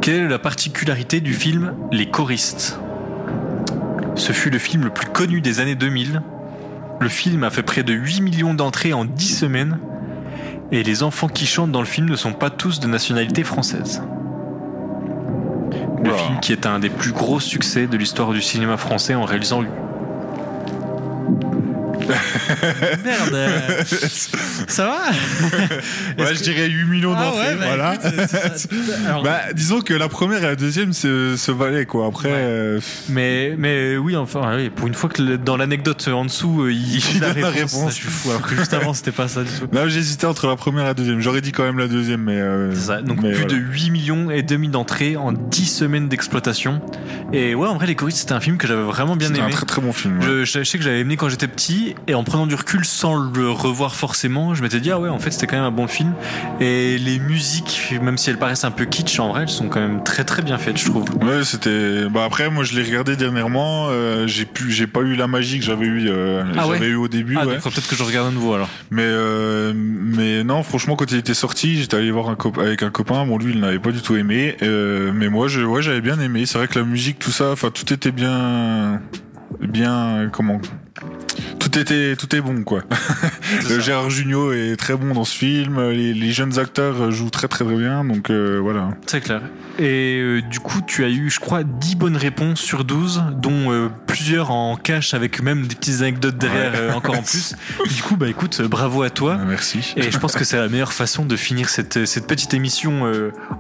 Quelle est la particularité du film Les choristes? Ce fut le film le plus connu des années 2000. Le film a fait près de 8 millions d'entrées en 10 semaines et les enfants qui chantent dans le film ne sont pas tous de nationalité française. Le film qui est un des plus gros succès de l'histoire du cinéma français en réalisant Merde. ça va? Ouais, je dirais 8 millions Ah d'entrées. ouais, bah voilà. écoute, c'est ça. Alors- bah, disons que la première et la deuxième se, se valaient, quoi. Après, euh, Mais, mais oui, enfin, oui, pour une fois que le- dans l'anecdote en dessous, euh, il, Il donne la réponse, réponse. ça, je suis fou. Alors que juste avant, c'était pas ça du tout. là, j'hésitais entre la première et la deuxième. J'aurais dit quand même la deuxième, mais. euh, ça. Donc mais plus voilà. de 8 millions et demi d'entrées en 10 semaines d'exploitation. Et ouais, en vrai, Les Choristes, c'était un film que j'avais vraiment bien C'était aimé. un très très bon film. ouais. Je, je sais que j'avais aimé quand j'étais petit et en prenant du recul sans le revoir forcément, je m'étais dit ah ouais en fait c'était quand même un bon film et les musiques même si elles paraissent un peu kitsch en vrai elles sont quand même très très bien faites je trouve. Ouais, c'était. Bah après, moi, je l'ai regardé dernièrement. euh, j'ai pu, j'ai pas eu la magie que j'avais eu, euh, Ah j'avais ouais eu au début. Ah ouais. peut-être que je regarde à nouveau alors. Mais euh, mais non, franchement, quand il était sorti, j'étais allé voir un avec un copain. Bon, lui, il n'avait pas du tout aimé. Euh, mais moi, je, ouais, j'avais bien aimé. C'est vrai que la musique, tout ça, enfin, tout était bien, bien, comment? Tout était, tout est bon, quoi. Gérard Jugnot est très bon dans ce film. Les, les jeunes acteurs jouent très très bien. Donc euh, voilà. C'est clair. Et euh, du coup, tu as eu, je crois, 10 bonnes réponses sur 12, dont euh, plusieurs en cash avec même des petites anecdotes derrière Ouais. encore en plus. Du coup, bah écoute, bravo à toi. Merci. Et je pense que c'est la meilleure façon de finir cette, cette petite émission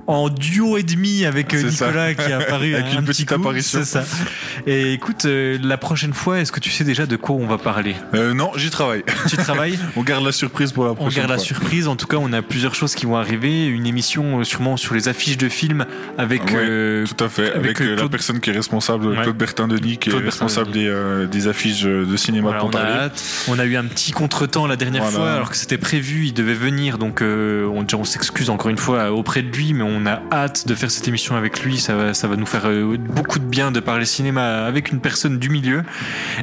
en duo et demi avec ça. Nicolas qui est apparu Avec un une petit petite coup. apparition. C'est ça. Et écoute, la prochaine fois, est-ce que tu sais déjà de quoi on va parler Euh, non, j'y travaille. Tu travailles On garde la surprise pour la On prochaine garde la surprise. En tout cas, on a plusieurs choses qui vont arriver. Une émission euh, sûrement sur les affiches de films avec. Ouais, euh, tout à fait. Avec, avec, la personne qui est responsable, Ouais. Claude Bertin Denis, qui Claude est responsable des, euh, des affiches de cinéma Voilà, de on a hâte. On a eu un petit contretemps la dernière Voilà. fois, alors que c'était prévu, il devait venir, donc on, on s'excuse encore une fois auprès de lui, mais on a hâte de faire cette émission avec lui. Ça va, ça va nous faire beaucoup de bien de parler cinéma avec une personne du milieu,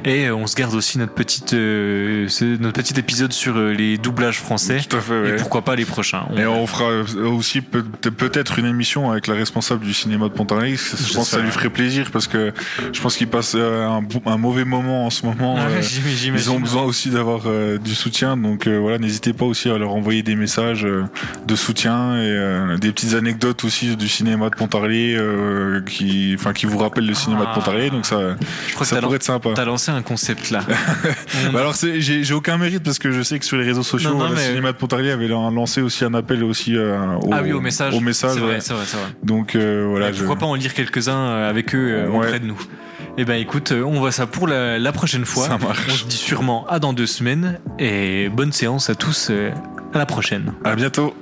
et on se garde aussi notre petite, euh, ce- notre petit épisode sur euh, les doublages français. Tout à fait, ouais. Et pourquoi pas les prochains. On- Et on fera euh, aussi peut- peut-être une émission avec la responsable du cinéma de Pontarlier. Je pense que ça lui ferait plaisir parce que je pense qu'il passe euh, un, mauvais moment en ce moment. Ah ouais, Euh, j'im- j'imagine. Ils ont besoin aussi d'avoir euh, du soutien, donc euh, voilà, n'hésitez pas aussi à leur envoyer des messages euh, de soutien et euh, des petites anecdotes aussi du cinéma de Pontarlier euh, qui, enfin, qui vous rappellent le cinéma Ah. de Pontarlier, donc ça, Je crois que ça t'as pourrait lan- être sympa. T'as lancé un concept là. Bah alors j'ai aucun mérite parce que je sais que sur les réseaux sociaux, Non, non, le mais- cinéma de Pontarlier avait lan- lancé aussi un appel aussi euh, au, ah oui, au message. Au message, C'est vrai, ouais. c'est vrai, c'est vrai. Donc euh, voilà, je- pourquoi pas en lire quelques-uns euh, avec eux euh, Ouais. auprès de nous Eh ben écoute, euh, on voit ça pour la, la prochaine fois. Ça marche. On se dit sûrement à dans deux semaines et bonne séance à tous. euh, à la prochaine. à bientôt.